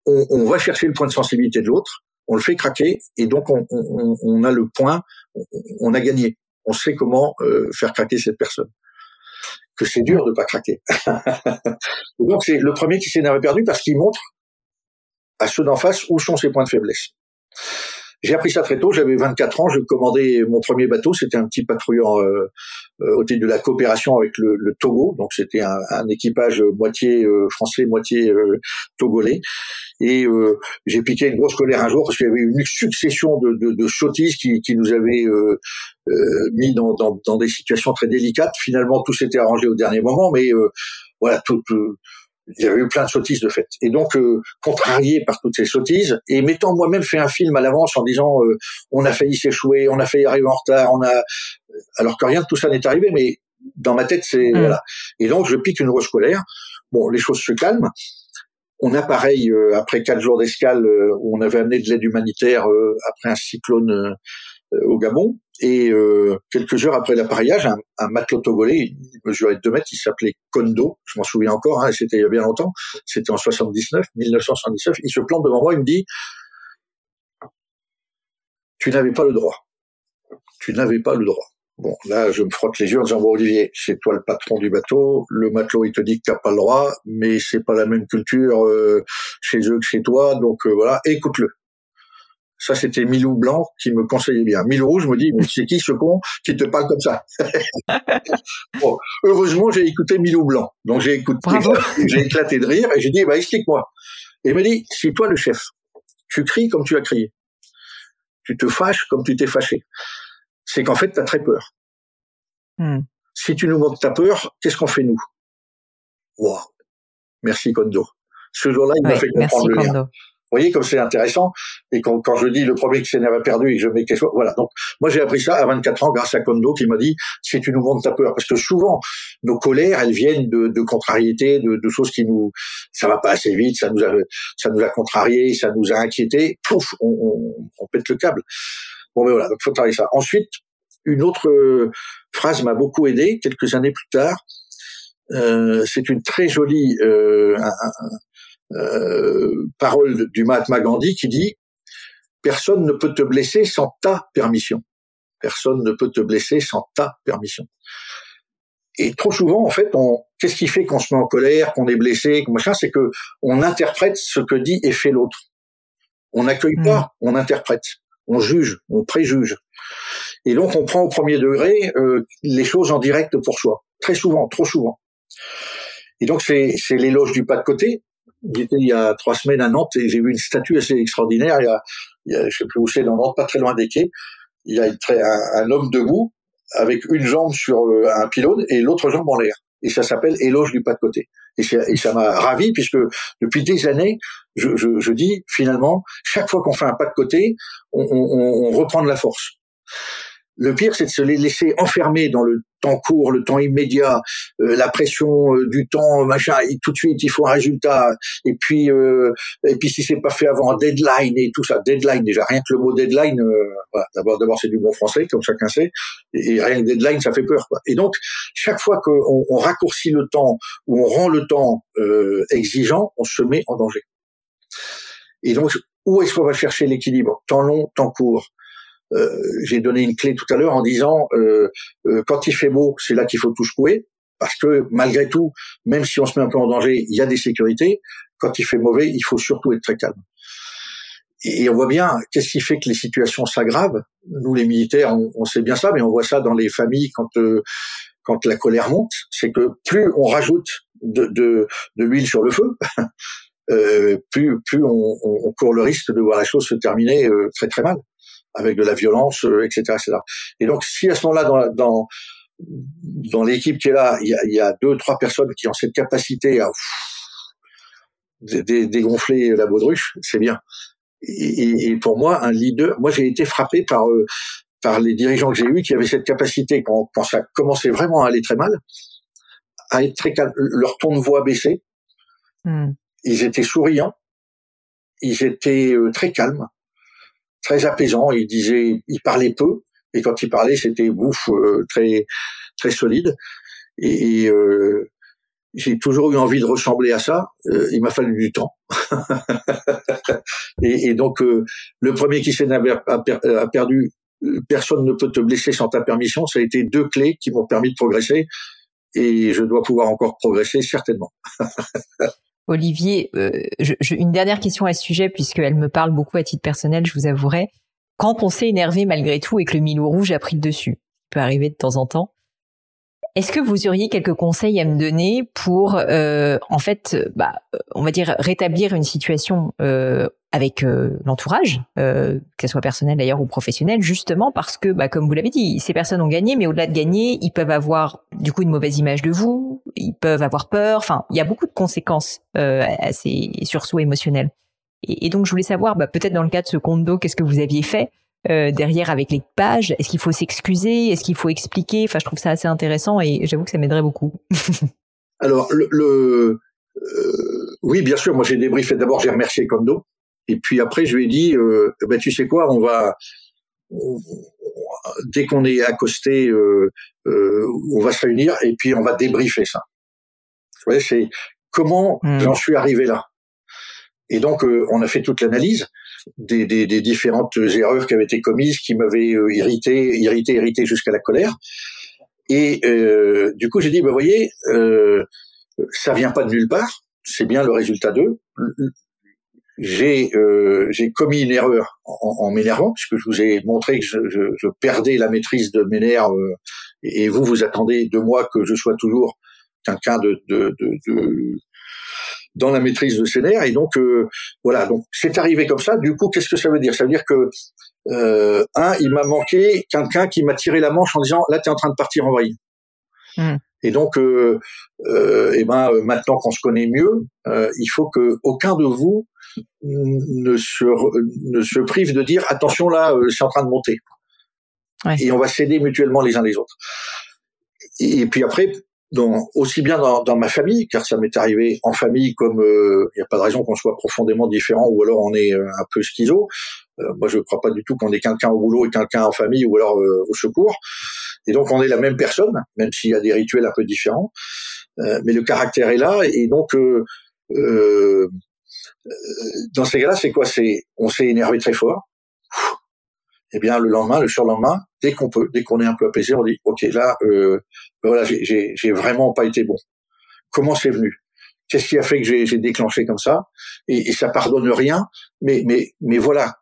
On, va chercher le point de sensibilité de l'autre, on le fait craquer, et donc on, on, on a le point, on, a gagné. On sait comment euh, faire craquer cette personne. Que c'est dur de pas craquer. donc c'est le premier qui s'est perdu parce qu'il montre à ceux d'en face où sont ses points de faiblesse. J'ai appris ça très tôt, j'avais 24 ans, je commandais mon premier bateau, c'était un petit patrouilleur euh, euh, au titre de la coopération avec le, le Togo, donc c'était un, un, équipage moitié euh, français, moitié euh, togolais. Et j'ai piqué une grosse colère un jour parce qu'il y avait une succession de, de, de sottises qui, qui, nous avaient mis dans, dans, dans, des situations très délicates. Finalement, tout s'était arrangé au dernier moment, mais voilà, tout, il y avait eu plein de sottises de fait. Et donc, euh, contrarié par toutes ces sottises, et m'étant moi-même fait un film à l'avance en disant euh, on a failli s'échouer, on a failli arriver en retard, on a alors que rien de tout ça n'est arrivé, mais dans ma tête c'est mm. voilà. Et donc je pique une rose scolaire. Bon, les choses se calment. On a pareil euh, après quatre jours d'escale où on avait amené de l'aide humanitaire après un cyclone au Gabon. Et euh, quelques heures après l'appareillage, un, un matelot togolais, il mesurait 2 mètres, il s'appelait Kondo, je m'en souviens encore, hein, c'était il y a bien longtemps, c'était en 79, 1979, il se plante devant moi, il me dit, tu n'avais pas le droit. Tu n'avais pas le droit. Bon, là, je me frotte les yeux en disant, Olivier, c'est toi le patron du bateau, le matelot, il te dit que t'as pas le droit, mais c'est pas la même culture euh, chez eux que chez toi, donc euh, voilà, écoute-le. Ça, c'était Milou Blanc qui me conseillait bien. Milou Rouge me dit, mais c'est qui ce con qui te parle comme ça bon, Heureusement, j'ai écouté Milou Blanc. Donc j'ai écouté, j'ai éclaté de rire et j'ai dit, bah explique-moi. Et il m'a dit, si toi le chef, tu cries comme tu as crié, tu te fâches comme tu t'es fâché, c'est qu'en fait, tu as très peur. Hmm. Si tu nous montres ta peur, qu'est-ce qu'on fait nous? Wow. Merci Kondo. Ce jour-là, il m'a fait comprendre le lien. Voyez comme c'est intéressant. Et quand, quand, je dis le premier qui a perdu et que je mets quelque chose, voilà. Donc moi j'ai appris ça à 24 ans grâce à Kondo qui m'a dit si tu nous montres ta peur, parce que souvent nos colères elles viennent de, de contrariétés, de, de, choses qui nous ça va pas assez vite, ça nous a ça nous a contrarié, ça nous a inquiété, pouf, on, on, on pète le câble. Bon mais voilà, donc faut travailler ça. Ensuite une autre euh, phrase m'a beaucoup aidé quelques années plus tard. Euh, c'est une très jolie euh, euh, parole du Mahatma Gandhi qui dit personne ne peut te blesser sans ta permission. Personne ne peut te blesser sans ta permission. Et trop souvent, en fait, on, qu'est-ce qui fait qu'on se met en colère, qu'on est blessé, machin, c'est que on interprète ce que dit et fait l'autre. On n'accueille pas, mm. on interprète, on juge, on préjuge. Et donc, on prend au premier degré euh, les choses en direct pour soi. Très souvent, trop souvent. Et donc, c'est, c'est l'éloge du pas de côté. J'étais il y a trois semaines à Nantes et j'ai vu une statue assez extraordinaire. Il y a, il y a je sais plus où c'est, dans Nantes, pas très loin des quais. Il y a un, homme debout avec une jambe sur euh, un pylône et l'autre jambe en l'air. Et ça s'appelle éloge du pas de côté. Et, et ça m'a ravi puisque depuis des années, je, je, je dis finalement, chaque fois qu'on fait un pas de côté, on, on, on reprend de la force. Le pire, c'est de se laisser enfermer dans le temps court, le temps immédiat, euh, la pression euh, du temps, machin. Et tout de suite, il faut un résultat. Et puis, euh, et puis si c'est pas fait avant, deadline et tout ça. Deadline déjà, rien que le mot deadline. voilà. D'abord, d'abord, c'est du bon français, comme chacun sait. Et, rien que deadline, ça fait peur. Quoi. Et donc, chaque fois qu'on on raccourcit le temps ou on rend le temps exigeant, on se met en danger. Et donc, où est-ce qu'on va chercher l'équilibre? Temps long, temps court. Euh, j'ai donné une clé tout à l'heure en disant euh, euh, quand il fait beau, c'est là qu'il faut tout secouer parce que malgré tout, même si on se met un peu en danger, il y a des sécurités. Quand il fait mauvais, il faut surtout être très calme. Et on voit bien qu'est-ce qui fait que les situations s'aggravent? Nous, les militaires, on, sait bien ça, mais on voit ça dans les familles quand quand la colère monte. C'est que plus on rajoute de, de, de l'huile sur le feu, euh, plus plus on, on, court le risque de voir la chose se terminer très très mal avec de la violence, etc., euh, etc. Et donc, si à ce moment-là, dans, dans, dans l'équipe qui est là, il y, a, il y a deux, trois personnes qui ont cette capacité à dégonfler la baudruche, c'est bien. Et, et, pour moi, un leader, moi j'ai été frappé par euh, par les dirigeants que j'ai eus qui avaient cette capacité quand, quand ça commençait vraiment à aller très mal, à être très calme, leur ton de voix baissé. Hmm. Ils étaient souriants, ils étaient euh, très calmes très apaisant. Il disait, il parlait peu, et quand il parlait, c'était bouffe euh, très très solide. Et, euh, j'ai toujours eu envie de ressembler à ça. Euh, il m'a fallu du temps. et, donc le premier qui s'est a, perdu. Personne ne peut te blesser sans ta permission. Ça a été deux clés qui m'ont permis de progresser. Et je dois pouvoir encore progresser certainement. Olivier, euh, une dernière question à ce sujet, puisqu'elle me parle beaucoup à titre personnel, je vous avouerai. Quand on s'est énervé malgré tout et que le Milou rouge a pris le dessus, peut arriver de temps en temps, est-ce que vous auriez quelques conseils à me donner pour, euh, en fait, bah, on va dire rétablir une situation euh, avec l'entourage, que ce soit personnel d'ailleurs ou professionnel, justement parce que, bah, comme vous l'avez dit, ces personnes ont gagné, mais au-delà de gagner, ils peuvent avoir du coup une mauvaise image de vous, ils peuvent avoir peur. Enfin, il y a beaucoup de conséquences euh, à ces sursauts émotionnels. Et, donc, je voulais savoir, bah, peut-être dans le cas de ce compte d'eau, qu'est-ce que vous aviez fait euh, derrière avec les pages? Est-ce qu'il faut s'excuser? Est-ce qu'il faut expliquer? Enfin, je trouve ça assez intéressant et j'avoue que ça m'aiderait beaucoup. Alors, le, le euh, oui, bien sûr, moi j'ai débriefé. D'abord, j'ai remercié Kondo. Et puis après, je lui ai dit, euh, ben, tu sais quoi, on va, dès qu'on est accosté, euh, euh, on va se réunir et puis on va débriefer ça. Vous c'est comment hmm. j'en suis arrivé là. Et donc, euh, on a fait toute l'analyse des, des, des, différentes erreurs qui avaient été commises, qui m'avaient euh, irrité, irrité, irrité jusqu'à la colère. Et euh, du coup, j'ai dit, bah, voyez, euh, ça vient pas de nulle part, c'est bien le résultat d'eux. J'ai euh, j'ai commis une erreur en, en m'énervant, puisque je vous ai montré que je, je, je perdais la maîtrise de mes nerfs, euh, et vous, vous attendez de moi que je sois toujours quelqu'un de, de, de, de dans la maîtrise de ses nerfs. Et donc, euh, voilà, donc c'est arrivé comme ça. Du coup, qu'est-ce que ça veut dire? Ça veut dire que, euh, un, il m'a manqué quelqu'un qui m'a tiré la manche en disant, là, tu es en train de partir en vrille. Hmm. Et donc, euh, euh, eh ben, maintenant qu'on se connaît mieux, euh, il faut que aucun de vous ne se, ne se prive de dire attention là, euh, c'est en train de monter. Ouais. Et on va s'aider mutuellement les uns les autres. Et, puis après, dans, aussi bien dans, dans, ma famille, car ça m'est arrivé en famille, comme il n'y a pas de raison qu'on soit profondément différent, ou alors on est un peu schizo. Moi, je ne crois pas du tout qu'on ait quelqu'un au boulot et quelqu'un en famille, ou alors au secours. Et donc on est la même personne, même s'il y a des rituels un peu différents, euh, mais le caractère est là. Et donc euh, euh, dans ces cas-là, c'est quoi? C'est on s'est énervé très fort. Et eh bien le lendemain, le surlendemain, dès qu'on peut, dès qu'on est un peu apaisé, on dit ok là, euh, voilà, j'ai vraiment pas été bon. Comment c'est venu? Qu'est-ce qui a fait que j'ai déclenché comme ça et, et, ça pardonne rien, mais mais mais voilà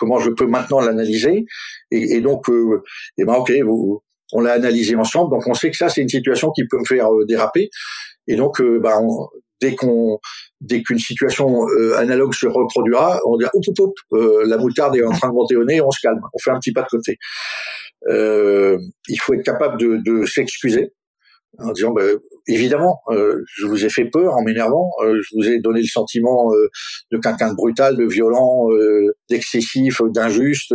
comment je peux maintenant l'analyser et, et, donc euh, et eh ben ok vous on l'a analysé ensemble, donc on sait que ça c'est une situation qui peut me faire euh, déraper. Et donc, euh, bah, dès qu'on, dès qu'une situation euh, analogue se reproduira, on dira oup, oup, oup la moutarde est en train de monter au nez, on se calme, on fait un petit pas de côté. il faut être capable de, de s'excuser en disant bah, évidemment, je vous ai fait peur en m'énervant, je vous ai donné le sentiment de quelqu'un de brutal, de violent, d'excessif, d'injuste.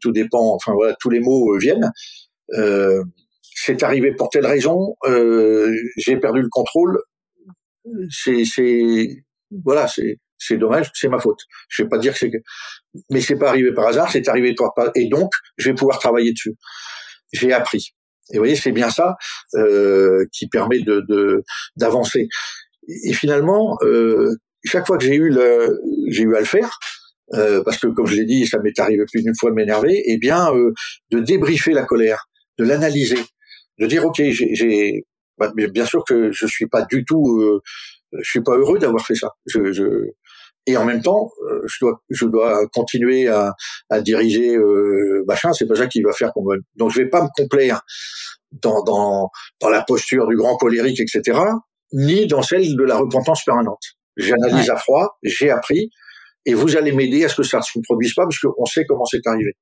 tout dépend. Enfin voilà, tous les mots viennent. Euh, c'est arrivé pour telle raison, euh, j'ai perdu le contrôle. C'est, c'est, voilà, c'est, c'est dommage, c'est ma faute. Je vais pas dire que c'est, mais c'est pas arrivé par hasard, c'est arrivé par et donc je vais pouvoir travailler dessus. J'ai appris. Et vous voyez, c'est bien ça euh, qui permet de, d'avancer. Et finalement, euh, chaque fois que j'ai eu le, j'ai eu à le faire, euh, parce que comme je l'ai dit, ça m'est arrivé plus d'une fois de m'énerver, eh bien euh, de débriefer la colère de l'analyser, de dire ok, j'ai, bah, bien sûr que je suis pas du tout, euh, je suis pas heureux d'avoir fait ça. Je, je, et en même temps, euh, je dois, je dois continuer à, à diriger euh, machin. C'est pas ça qui va faire qu'on va. Donc je vais pas me complaire dans, dans dans la posture du grand colérique, etc. Ni dans celle de la repentance permanente. J'analyse à froid, j'ai appris, et vous allez m'aider à ce que ça ne se produise pas, parce qu'on sait comment c'est arrivé.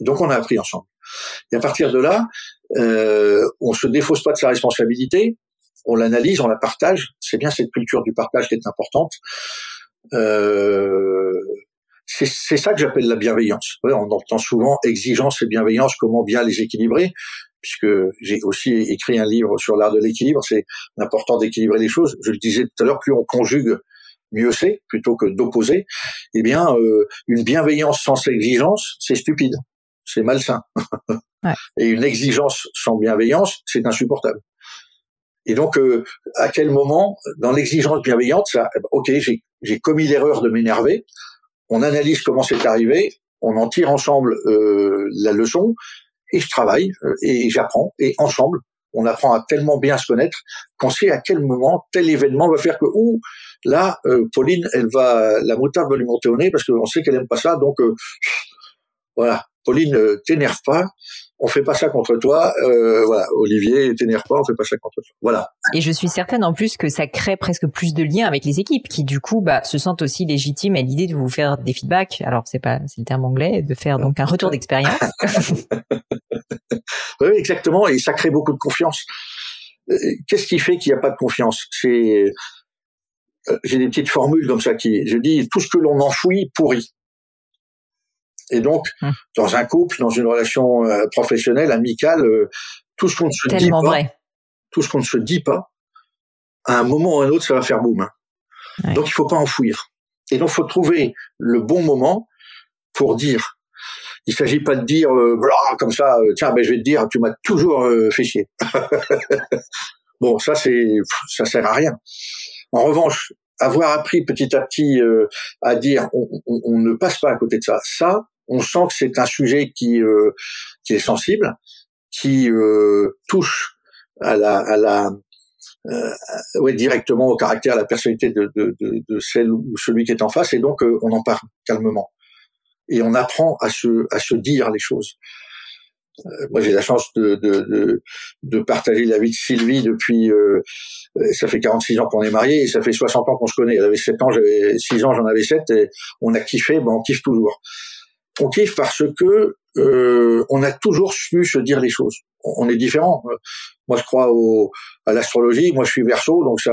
Donc on a appris ensemble. Et à partir de là, euh, on se défausse pas de sa responsabilité, on l'analyse, on la partage. C'est bien cette culture du partage qui est importante. Euh, c'est ça que j'appelle la bienveillance. on entend souvent exigence et bienveillance, comment bien les équilibrer, puisque j'ai aussi écrit un livre sur l'art de l'équilibre. C'est important d'équilibrer les choses. Je le disais tout à l'heure, plus on conjugue, mieux c'est, plutôt que d'opposer. Eh bien, euh, une bienveillance sans exigence, c'est stupide c'est malsain. Et une exigence sans bienveillance, c'est insupportable. Et donc, euh, à quel moment, dans l'exigence bienveillante, ça, ok, j'ai commis l'erreur de m'énerver, on analyse comment c'est arrivé, on en tire ensemble euh, la leçon, et je travaille, euh, et j'apprends, et ensemble, on apprend à tellement bien se connaître qu'on sait à quel moment tel événement va faire que, ou là, Pauline, elle va, la moutarde va lui monter au nez parce qu'on sait qu'elle aime pas ça, donc voilà, Pauline, euh, t'énerve pas, on fait pas ça contre toi. Euh, voilà, Olivier, t'énerve pas, on fait pas ça contre toi. Voilà. Et je suis certaine en plus que ça crée presque plus de liens avec les équipes qui du coup bah, se sentent aussi légitimes à l'idée de vous faire des feedbacks. Alors c'est pas c'est le terme anglais de faire donc un retour d'expérience. oui, exactement, et ça crée beaucoup de confiance. Euh, qu'est-ce qui fait qu'il n'y a pas de confiance? C'est j'ai des petites formules comme ça qui je dis tout ce que l'on enfouit pourrit. Et donc, hum. dans un couple, dans une relation euh, professionnelle, amicale, euh, tout ce qu'on ne se dit pas, vrai. tout ce qu'on ne se dit pas, à un moment ou à un autre, ça va faire boum. Hein. Donc, il faut pas enfouir. Et donc, il faut trouver le bon moment pour dire. Il s'agit pas de dire euh, comme ça, tiens, ben je vais te dire, tu m'as toujours fait chier. bon, ça c'est, ça sert à rien. En revanche, avoir appris petit à petit à dire on, on, ne passe pas à côté de ça. Ça, on sent que c'est un sujet qui euh, qui est sensible, qui euh, touche à la à la euh, ouais, directement au caractère, à la personnalité de, de, de, de, celle ou celui qui est en face, et donc on en parle calmement et on apprend à se à se dire les choses. moi, j'ai la chance de, de, de, partager la vie de Sylvie depuis. ça fait 46 ans qu'on est mariés et ça fait 60 ans qu'on se connaît. Elle avait 7 ans, j'avais 6 ans, j'en avais 7 et on a kiffé, ben on kiffe toujours. On kiffe parce que euh, on a toujours su se dire les choses. On, est différent. Moi, je crois au, à l'astrologie. Moi, je suis Verseau, donc ça,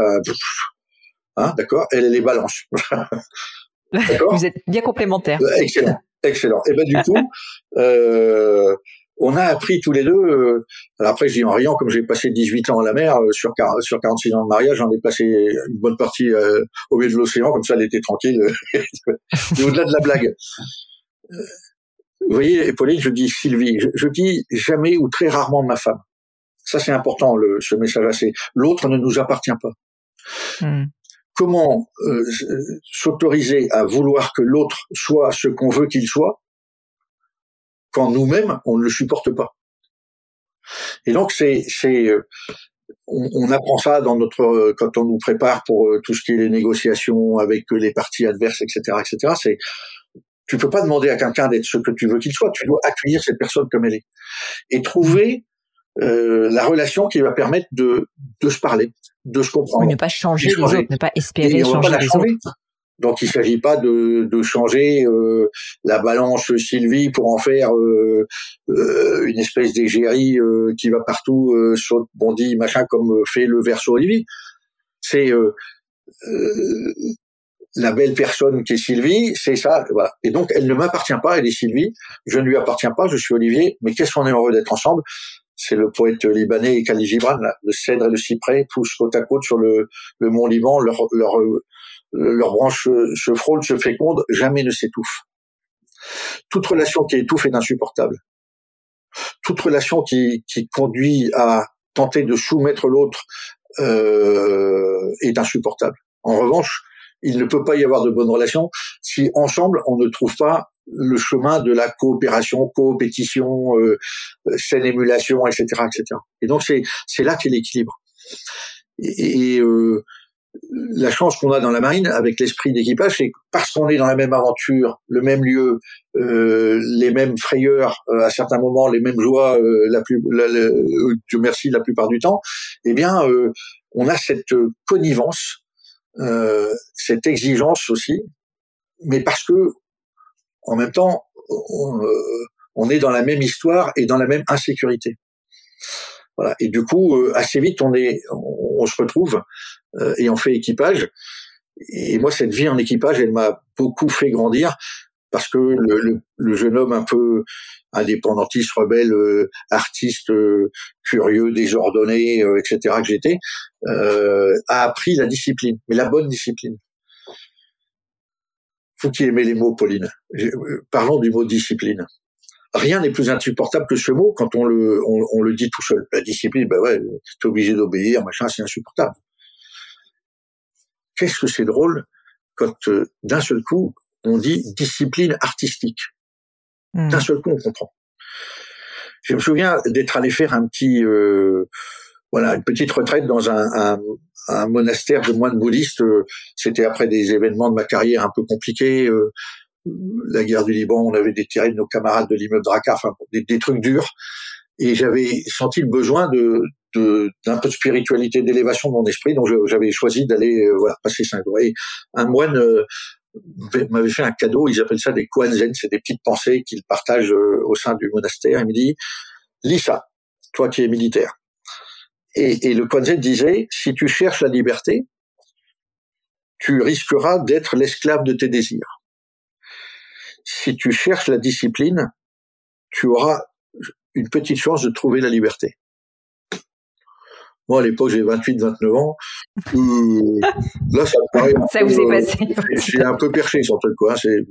hein, d'accord. Elle, est les balances. Vous êtes bien complémentaires. Excellent, excellent. Et ben du coup, euh, on a appris tous les deux. Euh, alors après, je dis en riant, comme j'ai passé 18 ans à la mer, euh, sur, sur 46 ans de mariage, j'en ai passé une bonne partie euh, au milieu de l'océan, comme ça, elle était tranquille. au-delà de la blague. Vous voyez, Pauline, je dis Sylvie, je, dis jamais ou très rarement ma femme. Ça, c'est important, le, ce message-là. C'est l'autre ne nous appartient pas. Hmm. Comment s'autoriser à vouloir que l'autre soit ce qu'on veut qu'il soit quand nous-mêmes on ne le supporte pas? Et donc c'est c'est euh, on, apprend ça dans notre euh, quand on nous prépare pour euh, tout ce qui est les négociations avec les parties adverses, etc., etc. C'est tu peux pas demander à quelqu'un d'être ce que tu veux qu'il soit. Tu dois accueillir cette personne comme elle est et trouver la relation qui va permettre de de se parler, de se comprendre. ne pas changer les autres, ne pas espérer changer les autres. Donc il ne s'agit pas de, de changer euh, la balance Sylvie pour en faire euh, euh, une espèce d'égérie qui va partout saute, bondit, machin, comme fait le verso Olivier. C'est la belle personne qui est Sylvie, c'est ça. Voilà. Et donc elle ne m'appartient pas, elle est Sylvie. Je ne lui appartiens pas, je suis Olivier. Mais qu'est-ce qu'on est heureux d'être ensemble? C'est le poète libanais Khalil Gibran, le cèdre et le cyprès poussent côte à côte sur le, le mont Liban, leur, leur, leurs branches se frôlent, se fécondent, jamais ne s'étouffent. Toute relation qui étouffe est insupportable. Toute relation qui, qui conduit à tenter de soumettre l'autre euh, est insupportable. En revanche, il ne peut pas y avoir de bonnes relations si ensemble on ne trouve pas le chemin de la coopération, coopétition, euh, saine émulation, etc., etc. Et donc c'est c'est là qu'est l'équilibre. Et, euh, la chance qu'on a dans la marine avec l'esprit d'équipage, c'est parce qu'on est dans la même aventure, le même lieu, euh, les mêmes frayeurs euh, à certains moments, les mêmes joies, euh, la plus, la, merci, la plupart du temps. Eh bien, on a cette connivence, cette exigence aussi, mais parce que en même temps, on, on est dans la même histoire et dans la même insécurité. Voilà. Et du coup, assez vite, on est, on se retrouve euh, et on fait équipage. Et moi, cette vie en équipage, elle m'a beaucoup fait grandir parce que le, jeune homme un peu indépendantiste, rebelle, euh, artiste, euh, curieux, désordonné, etc. que j'étais, a appris la discipline, mais la bonne discipline. Faut qui aimait les mots, Pauline. Parlons du mot discipline. Rien n'est plus insupportable que ce mot quand on le, on, le dit tout seul. La discipline, ben ouais, t'es obligé d'obéir, machin, c'est insupportable qu'est-ce que c'est drôle quand euh, d'un seul coup on dit discipline artistique. Hmm. D'un seul coup on comprend. Je me souviens d'être allé faire un petit, euh, voilà, une petite retraite dans un, un, monastère de moines bouddhistes. Euh, c'était après des événements de ma carrière un peu compliqués. la guerre du Liban, on avait déterré nos camarades de l'immeuble Drakkar, enfin des, des trucs durs. Et j'avais senti le besoin de, d'un peu de spiritualité, d'élévation de mon esprit. Donc j'avais choisi d'aller euh, voilà passer cinq jours. Et un moine euh, m'avait fait un cadeau. Ils appellent ça des koanzen, c'est des petites pensées qu'ils partagent euh, au sein du monastère. Il me dit lis ça, toi qui es militaire. Et, le koanzen disait si tu cherches la liberté, tu risqueras d'être l'esclave de tes désirs. Si tu cherches la discipline, tu auras une petite chance de trouver la liberté. Moi, à l'époque, j'ai 28, 29 ans. Euh, là, ça me paraît. ça vous est passé. J'ai un peu perché sur le truc, quoi. C'est,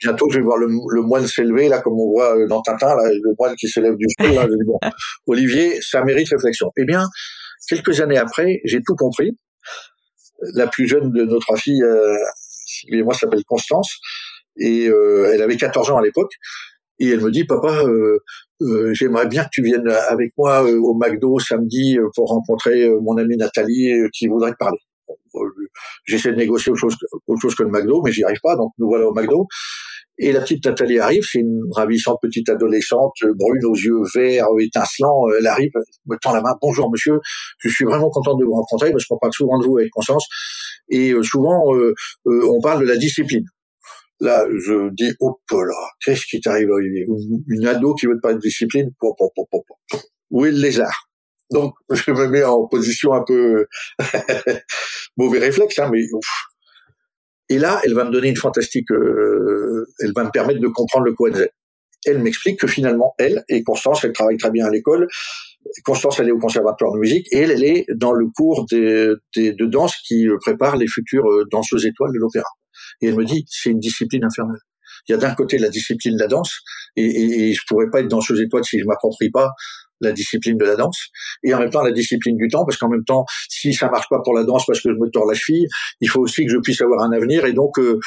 bientôt, je vais voir le, le moine s'élever, là, comme on voit euh, dans Tintin, là, le moine qui s'élève du sol, là. bon, Olivier, ça mérite réflexion. Eh bien, quelques années après, j'ai tout compris. La plus jeune de notre fille, euh, moi, s'appelle Constance, et euh, elle avait 14 ans à l'époque. Et elle me dit, papa, euh, euh, j'aimerais bien que tu viennes avec moi euh, au McDo samedi euh, pour rencontrer mon amie Nathalie qui voudrait te parler. J'essaie de négocier autre chose, autre chose que le McDo, mais j'y arrive pas, donc nous voilà au McDo. Et la petite Nathalie arrive, c'est une ravissante petite adolescente, brune aux yeux verts, étincelants. Elle arrive, me tend la main. Bonjour monsieur, je suis vraiment contente de vous rencontrer parce qu'on parle souvent de vous avec conscience. Et souvent, on parle de la discipline. Là, je dis, oh là, qu'est-ce qui t'arrive, Une ado qui veut pas de discipline, où est le lézard? Donc, je me mets en position un peu mauvais réflexe, hein, mais ouf. Et là, elle va me donner une fantastique, euh, elle va me permettre de comprendre le Koenzen. Elle m'explique que finalement, elle et Constance, elle travaille très bien à l'école. Constance, elle est au conservatoire de musique et elle, elle est dans le cours de, de danse qui prépare les futures euh, danseuses étoiles de l'opéra. Et elle me dit, c'est une discipline infernale. Il y a d'un côté la discipline de la danse, et, et, et je pourrais pas être danseuse étoile si je m'approprie pas la discipline de la danse, et en même temps la discipline du temps, parce qu'en même temps, si ça marche pas pour la danse parce que je me tords la cheville, il faut aussi que je puisse avoir un avenir et donc euh,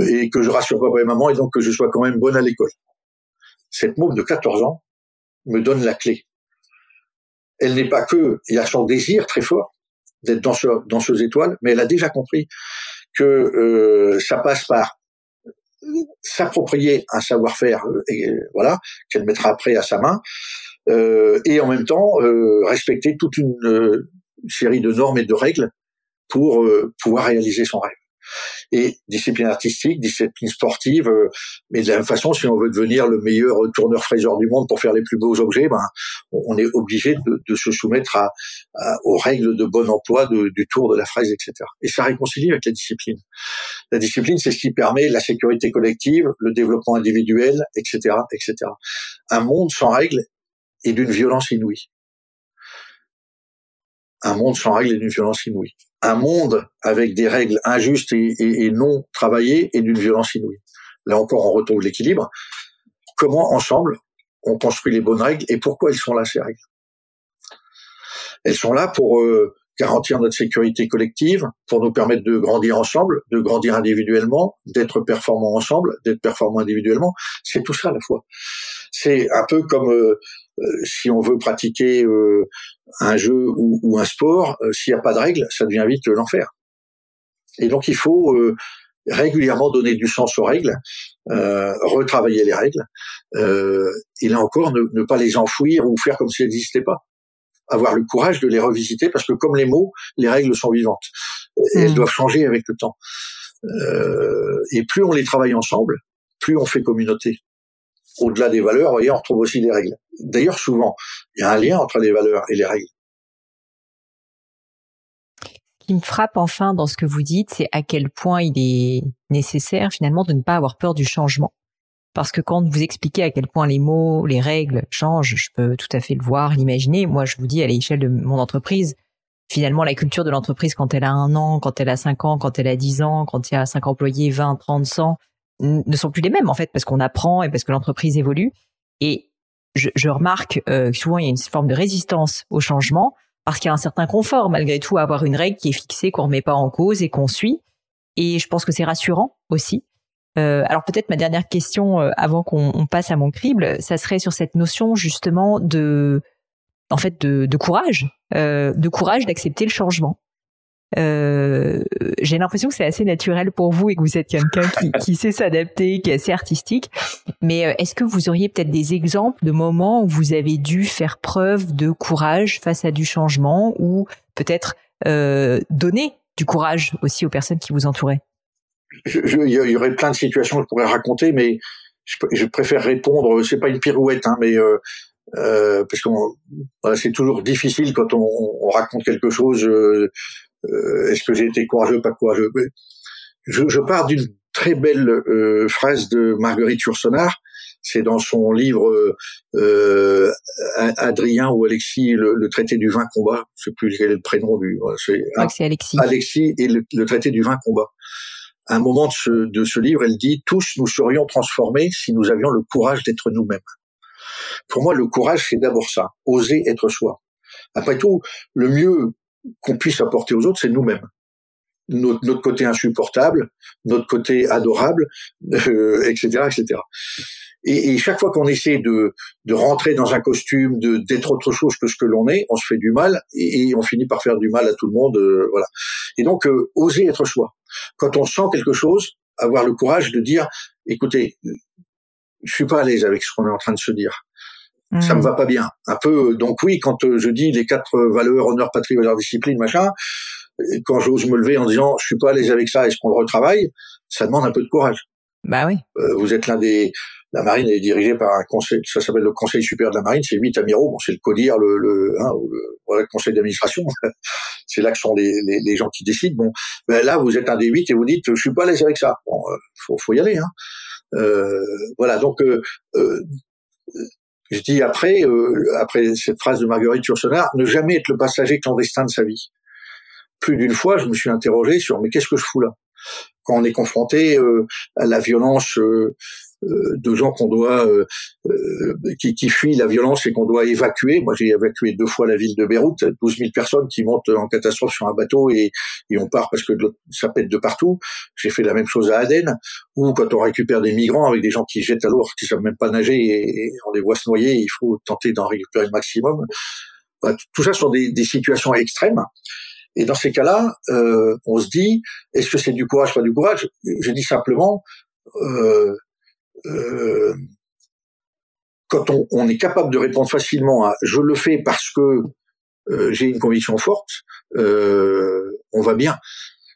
et que je rassure papa et maman et donc que je sois quand même bonne à l'école. Cette môme de 14 ans me donne la clé. Elle n'est pas que, il y a son désir très fort d'être danseuse, danseuse étoile, mais elle a déjà compris que euh, ça passe par s'approprier un savoir-faire, euh, voilà, qu'elle mettra après à sa main, euh, et en même temps euh, respecter toute une euh, série de normes et de règles pour pouvoir réaliser son rêve. Et discipline artistique, discipline sportive, mais de la même façon, si on veut devenir le meilleur tourneur fraiseur du monde pour faire les plus beaux objets, ben, on est obligé de, de se soumettre à, aux règles de bon emploi de, du tour de la fraise, etc. Et ça réconcilie avec la discipline. La discipline, c'est ce qui permet la sécurité collective, le développement individuel, etc., etc. Un monde sans règles et d'une violence inouïe. Un monde sans règles et d'une violence inouïe. Un monde avec des règles injustes et, non travaillées et d'une violence inouïe. Là encore, on retrouve l'équilibre. Comment ensemble on construit les bonnes règles et pourquoi elles sont là ces règles? Elles sont là pour euh, garantir notre sécurité collective, pour nous permettre de grandir ensemble, de grandir individuellement, d'être performants ensemble, d'être performants individuellement. C'est tout ça à la fois. C'est un peu comme euh, si on veut pratiquer euh, un jeu ou, un sport, s'il n'y a pas de règles, ça devient vite l'enfer. Et donc il faut régulièrement donner du sens aux règles, retravailler les règles, et là encore ne, ne, pas les enfouir ou faire comme si elles n'existaient pas avoir le courage de les revisiter parce que comme les mots, les règles sont vivantes. elles mmh. doivent changer avec le temps. Euh, et plus on les travaille ensemble, plus on fait communauté. Au-delà des valeurs, voyez, on retrouve aussi les règles. D'ailleurs, souvent, il y a un lien entre les valeurs et les règles. Ce qui me frappe enfin dans ce que vous dites, c'est à quel point il est nécessaire finalement de ne pas avoir peur du changement. Parce que quand vous expliquez à quel point les mots, les règles changent, je peux tout à fait le voir, l'imaginer. Moi, je vous dis à l'échelle de mon entreprise, finalement, la culture de l'entreprise quand elle a un an, quand elle a cinq ans, quand elle a dix ans, quand il y a cinq employés, 20, 30, 100, ne sont plus les mêmes en fait, parce qu'on apprend et parce que l'entreprise évolue. Et je, je remarque euh, souvent il y a une forme de résistance au changement parce qu'il y a un certain confort malgré tout à avoir une règle qui est fixée, qu'on remet pas en cause et qu'on suit. Et je pense que c'est rassurant aussi euh, alors peut-être ma dernière question euh, avant qu'on passe à mon crible, ça serait sur cette notion justement de, en fait, de, de courage, euh, de courage d'accepter le changement. Euh, j'ai l'impression que c'est assez naturel pour vous et que vous êtes quelqu'un qui, qui sait s'adapter, qui est assez artistique. Mais euh, est-ce que vous auriez peut-être des exemples de moments où vous avez dû faire preuve de courage face à du changement ou peut-être euh, donner du courage aussi aux personnes qui vous entouraient? Il y aurait plein de situations que je pourrais raconter, mais je, préfère répondre. C'est pas une pirouette, hein, mais euh, euh, parce que c'est toujours difficile quand on, on raconte quelque chose. Euh, Est-ce que j'ai été courageux, pas courageux? Je, je pars d'une très belle euh, phrase de Marguerite Yourcenar. C'est dans son livre euh, Adrien ou Alexis, le, traité du vin combat. Je sais plus quel est le prénom du. C'est Alexis. Alexis et le, le traité du vin combat un moment de ce, de ce livre, elle dit tous nous serions transformés si nous avions le courage d'être nous-mêmes. Pour moi, le courage, c'est d'abord ça, oser être soi. Après tout, le mieux qu'on puisse apporter aux autres, c'est nous-mêmes. Notre, notre, côté insupportable, notre côté adorable, euh, etc., etc. Et, et, chaque fois qu'on essaie de, de rentrer dans un costume, de d'être autre chose que ce que l'on est, on se fait du mal et, on finit par faire du mal à tout le monde, euh, voilà. Et donc, euh, oser être soi quand on sent quelque chose, avoir le courage de dire, écoutez, je suis pas à l'aise avec ce qu'on est en train de se dire. Ça me hmm. va pas bien. Un peu, donc oui, quand euh, je dis les quatre valeurs, honneur, patrie, valeur, discipline, machin, quand j'ose me lever en disant, je suis pas à l'aise avec ça, est-ce qu'on le retravaille? Ça demande un peu de courage. Bah oui. vous êtes l'un des la marine est dirigée par un conseil, ça s'appelle le conseil supérieur de la marine, c'est huit amiraux, bon, c'est le CODIR, le, le, hein, le, le conseil d'administration, c'est là que sont les, les, les, gens qui décident. Bon, ben là, vous êtes un des huit et vous dites, je suis pas à l'aise avec ça. Bon, euh, faut, faut y aller. Hein. Euh, voilà, donc euh, euh, je dis après, euh, après cette phrase de Marguerite Yourcenar, ne jamais être le passager clandestin de sa vie. Plus d'une fois, je me suis interrogé sur mais qu'est-ce que je fous là? Quand on est confronté à la violence euh, de gens qu'on doit euh, euh, qui, qui, fuient la violence et qu'on doit évacuer. Moi, j'ai évacué deux fois la ville de Beyrouth, 12 000 personnes qui montent en catastrophe sur un bateau et, et on part parce que ça pète de partout. J'ai fait la même chose à Aden, ou quand on récupère des migrants avec des gens qui jettent à l'eau, qui savent même pas nager et, on les voit se noyer, il faut tenter d'en récupérer le maximum. tout ça sont des, des situations extrêmes. Et dans ces cas-là, euh, on se dit, est-ce que c'est du courage, pas du courage? Je dis simplement, euh, euh, quand on, on, est capable de répondre facilement à je le fais parce que euh, j'ai une conviction forte, euh, on va bien.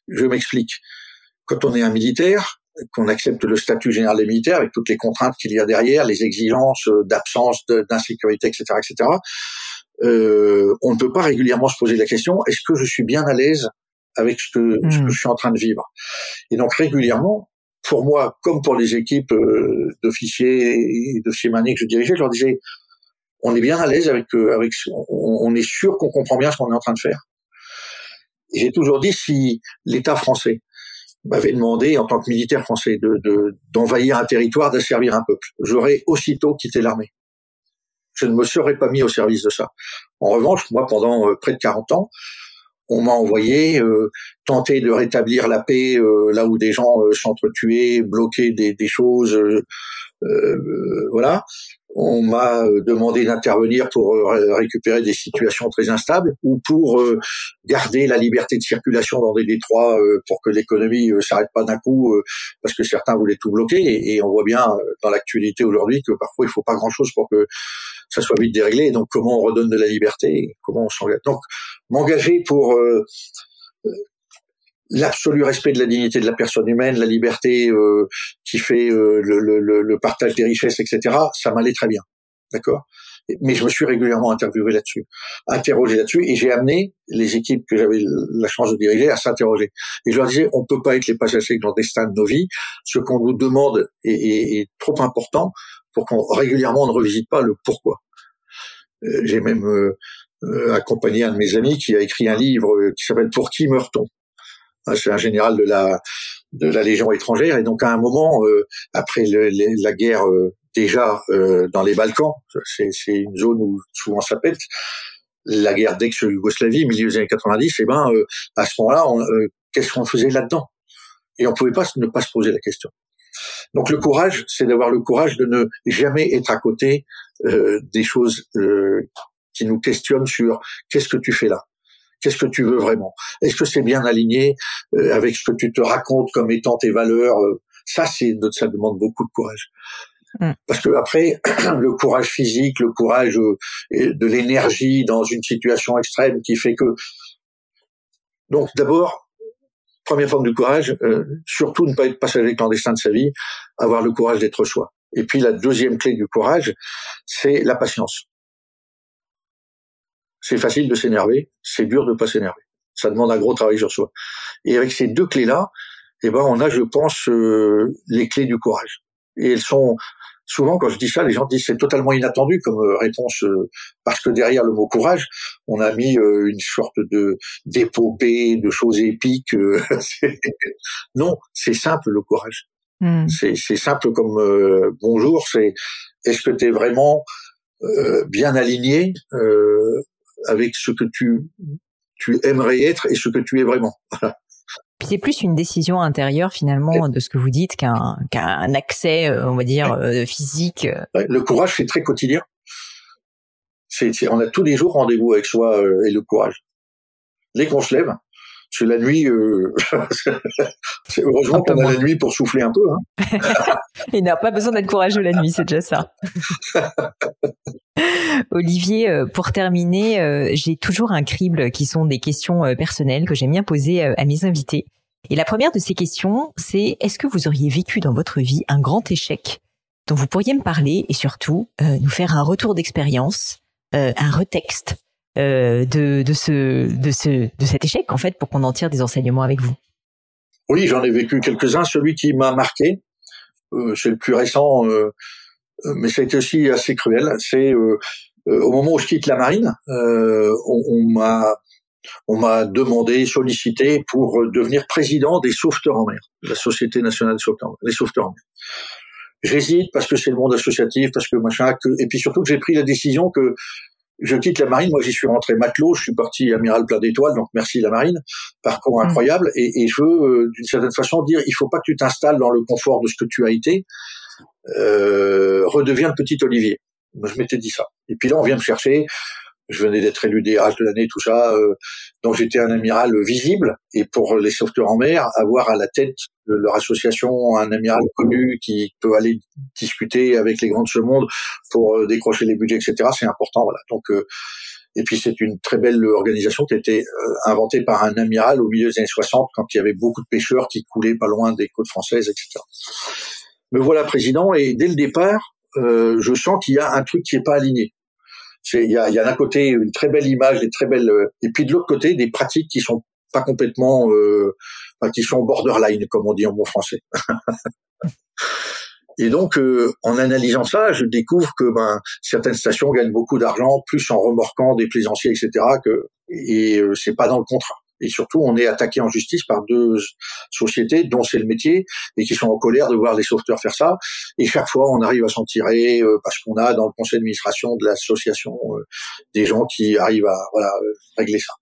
Je m'explique. Quand on est un militaire, qu'on accepte le statut général des militaires avec toutes les contraintes qu'il y a derrière, les exigences d'absence, d'insécurité, etc., etc., euh, on ne peut pas régulièrement se poser la question est-ce que je suis bien à l'aise avec ce que, ce que hmm. je suis en train de vivre? Et donc régulièrement, pour moi, comme pour les équipes euh, d'officiers et d'officiers maniés que je dirigeais, je leur disais, on est bien à l'aise avec, euh, avec, on, est sûr qu'on comprend bien ce qu'on est en train de faire. J'ai toujours dit si l'État français m'avait demandé, en tant que militaire français, de, d'envahir un territoire, d'asservir un peuple, j'aurais aussitôt quitté l'armée. Je ne me serais pas mis au service de ça. En revanche, moi, pendant euh, près de 40 ans, on m'a envoyé euh, tenter de rétablir la paix euh, là où des gens euh, s'entretuaient, bloquer des, des choses, voilà. On m'a demandé d'intervenir pour récupérer des situations très instables ou pour garder la liberté de circulation dans des détroits pour que l'économie s'arrête pas d'un coup parce que certains voulaient tout bloquer et, on voit bien dans l'actualité aujourd'hui que parfois il faut pas grand chose pour que ça soit vite déréglé. donc, comment on redonne de la liberté Comment on s'engage? Donc, m'engager pour euh, euh, l'absolu respect de la dignité de la personne humaine, la liberté euh, qui fait le, le, le, partage des richesses, etc. Ça m'allait très bien, d'accord? Mais je me suis régulièrement interviewé là-dessus, interrogé là-dessus, et j'ai amené les équipes que j'avais la chance de diriger à s'interroger. Et je leur disais, on peut pas être les passagers clandestins de nos vies. Ce qu'on nous demande est, est, est trop important pour qu'on régulièrement ne revisite pas le pourquoi. Euh, j'ai même euh, euh, accompagné un de mes amis qui a écrit un livre qui s'appelle Pour qui meurt-on? C'est un général de la de la Légion étrangère et donc à un moment après le, la guerre déjà dans les Balkans, c'est une zone où souvent ça pète, la guerre d'ex-Yougoslavie, milieu des années 90, et eh ben à ce moment-là, qu'est-ce qu'on faisait là-dedans? Et on pouvait pas ne pas se poser la question. Donc le courage, c'est d'avoir le courage de ne jamais être à côté euh, des choses euh, qui nous questionnent sur qu'est-ce que tu fais là? Qu'est-ce que tu veux vraiment? Est-ce que c'est bien aligné euh, avec ce que tu te racontes comme étant tes valeurs Ça, c'est ça demande beaucoup de courage. Mm. Parce que après, le courage physique, le courage de l'énergie dans une situation extrême qui fait que. Donc d'abord, première forme du courage, euh, surtout ne pas être passager clandestin de sa vie, avoir le courage d'être soi. Et puis la deuxième clé du courage, c'est la patience. C'est facile de s'énerver, c'est dur de pas s'énerver. Ça demande un gros travail sur soi. Et avec ces deux clés-là, eh ben, on a, je pense, euh, les clés du courage. Et elles sont souvent, quand je dis ça, les gens disent c'est totalement inattendu comme euh, réponse, euh, parce que derrière le mot courage, on a mis euh, une sorte de d'épopée, de choses épiques. non, c'est simple le courage. Hmm. C'est simple comme bonjour. C'est est-ce que tu es vraiment bien aligné avec ce que tu tu aimerais être et ce que tu es vraiment. c'est plus une décision intérieure finalement de ce que vous dites qu'un qu'un accès, euh, on va dire, euh, physique. Le courage, c'est très quotidien. C'est, on a tous les jours rendez-vous avec soi euh, et le courage. Dès qu'on se lève, c'est la nuit. Euh, heureusement qu'on a la nuit pour souffler un peu. Hein. Il n'a pas besoin d'être courageux la nuit, c'est déjà ça. Olivier, pour terminer, j'ai toujours un crible qui sont des questions personnelles que j'aime bien poser à mes invités. Et la première de ces questions, c'est est-ce que vous auriez vécu dans votre vie un grand échec dont vous pourriez me parler et surtout euh, nous faire un retour d'expérience, euh, un retexte? Euh, de, ce, de, ce, de cet échec en fait pour qu'on en tire des enseignements avec vous Oui, j'en ai vécu quelques-uns. Celui qui m'a marqué, c'est le plus récent, mais ça a été aussi assez cruel. C'est au moment où je quitte la marine, on, m'a on m'a demandé, sollicité pour devenir président des sauveteurs en mer, la Société nationale des sauveteurs, des sauveteurs en mer. J'hésite parce que c'est le monde associatif, parce que, et puis surtout que j'ai pris la décision que je quitte la marine. Moi, j'y suis rentré matelot, je suis parti amiral plein d'étoiles, donc merci la marine. Parcours mmh. incroyable. Et, et, je veux, euh, d'une certaine façon, dire, il faut pas que tu t'installes dans le confort de ce que tu as été. Euh, redeviens le petit Olivier. Moi, je m'étais dit ça. Et puis là, on vient me chercher je venais d'être élu DRH de l'année, tout ça, euh, donc j'étais un amiral visible. Et pour les sauveteurs en mer, avoir à la tête de leur association un amiral connu qui peut aller discuter avec les grands de ce monde pour euh, décrocher les budgets, etc., c'est important. Voilà. Donc euh, et puis c'est une très belle organisation qui a été inventée par un amiral au milieu des années 60, quand il y avait beaucoup de pêcheurs qui coulaient pas loin des côtes françaises, etc. Me voilà président, et dès le départ, je sens qu'il y a un truc qui est pas aligné il y a, y a d'un côté une très belle image, des très belles, euh, et puis de l'autre côté des pratiques qui sont pas complètement, euh, qui sont borderline comme on dit en bon français. Et donc, euh, en analysant ça, je découvre que ben, certaines stations gagnent beaucoup d'argent, plus en remorquant des plaisanciers, etc. Que, et euh, c'est pas dans le contrat. Et surtout, on est attaqué en justice par deux sociétés dont c'est le métier et qui sont en colère de voir les sauveteurs faire ça. Et chaque fois, on arrive à s'en tirer euh, parce qu'on a dans le conseil d'administration de l'association euh, des gens qui arrivent à voilà euh, régler ça.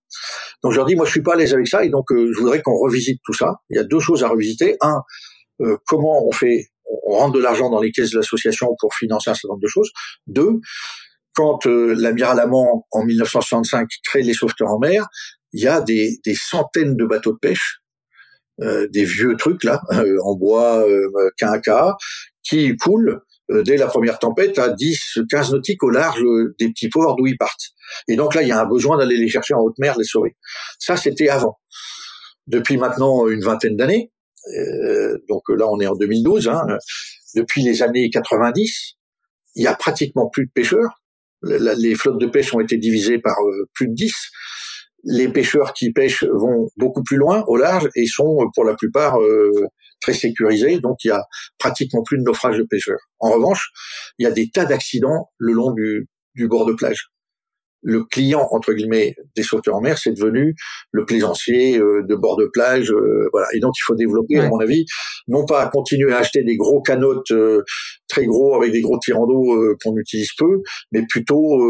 Donc je leur dis, moi, je suis pas à l'aise avec ça et donc je voudrais qu'on revisite tout ça. Il y a deux choses à revisiter. Un, comment on fait, on rentre de l'argent dans les caisses de l'association pour financer un certain nombre de choses. Deux, quand l'amiral Amand, en 1965, crée les sauveteurs en mer, il y a des, des centaines de bateaux de pêche, euh, des vieux trucs là, euh, en bois, euh, quinca, qui coulent euh, dès la première tempête à 10, 15 nautiques au large des petits ports d'où ils partent. Et donc là, il y a un besoin d'aller les chercher en haute mer, les sauver. Ça, c'était avant. Depuis maintenant une vingtaine d'années, euh, donc là, on est en 2012, hein, depuis les années 90, il y a pratiquement plus de pêcheurs. Les flottes de pêche ont été divisées par plus de 10 les pêcheurs qui pêchent vont beaucoup plus loin au large et sont pour la plupart euh, très sécurisés, donc il y a pratiquement plus de naufrage de pêcheurs. En revanche, il y a des tas d'accidents le long du bord de plage le client entre guillemets des sauveteurs en mer, c'est devenu le plaisancier euh, de bord de plage, euh, voilà. Et donc il faut développer, à mon avis, non pas continuer à acheter des gros canotes euh, très gros avec des gros tirants d'eau qu'on utilise peu, mais plutôt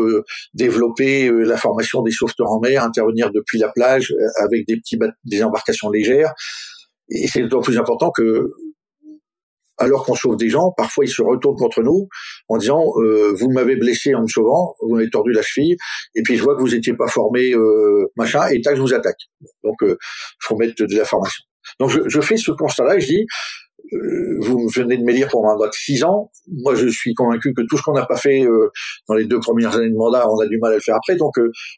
développer la formation des sauveteurs en mer, intervenir depuis la plage avec des petits des embarcations légères. Et c'est d'autant plus important que alors qu'on sauve des gens, parfois ils se retournent contre nous en disant euh, vous m'avez blessé en me sauvant, vous m'avez tordu la cheville, et puis je vois que vous n'étiez pas formé euh, machin, et tac je vous attaque. Donc euh, faut mettre de la formation. Donc je, je fais ce constat-là je dis euh, vous venez de m'élire pour un mandat de six ans. Moi, je suis convaincu que tout ce qu'on n'a pas fait euh, dans les deux premières années de mandat, on a du mal à le faire après. Donc,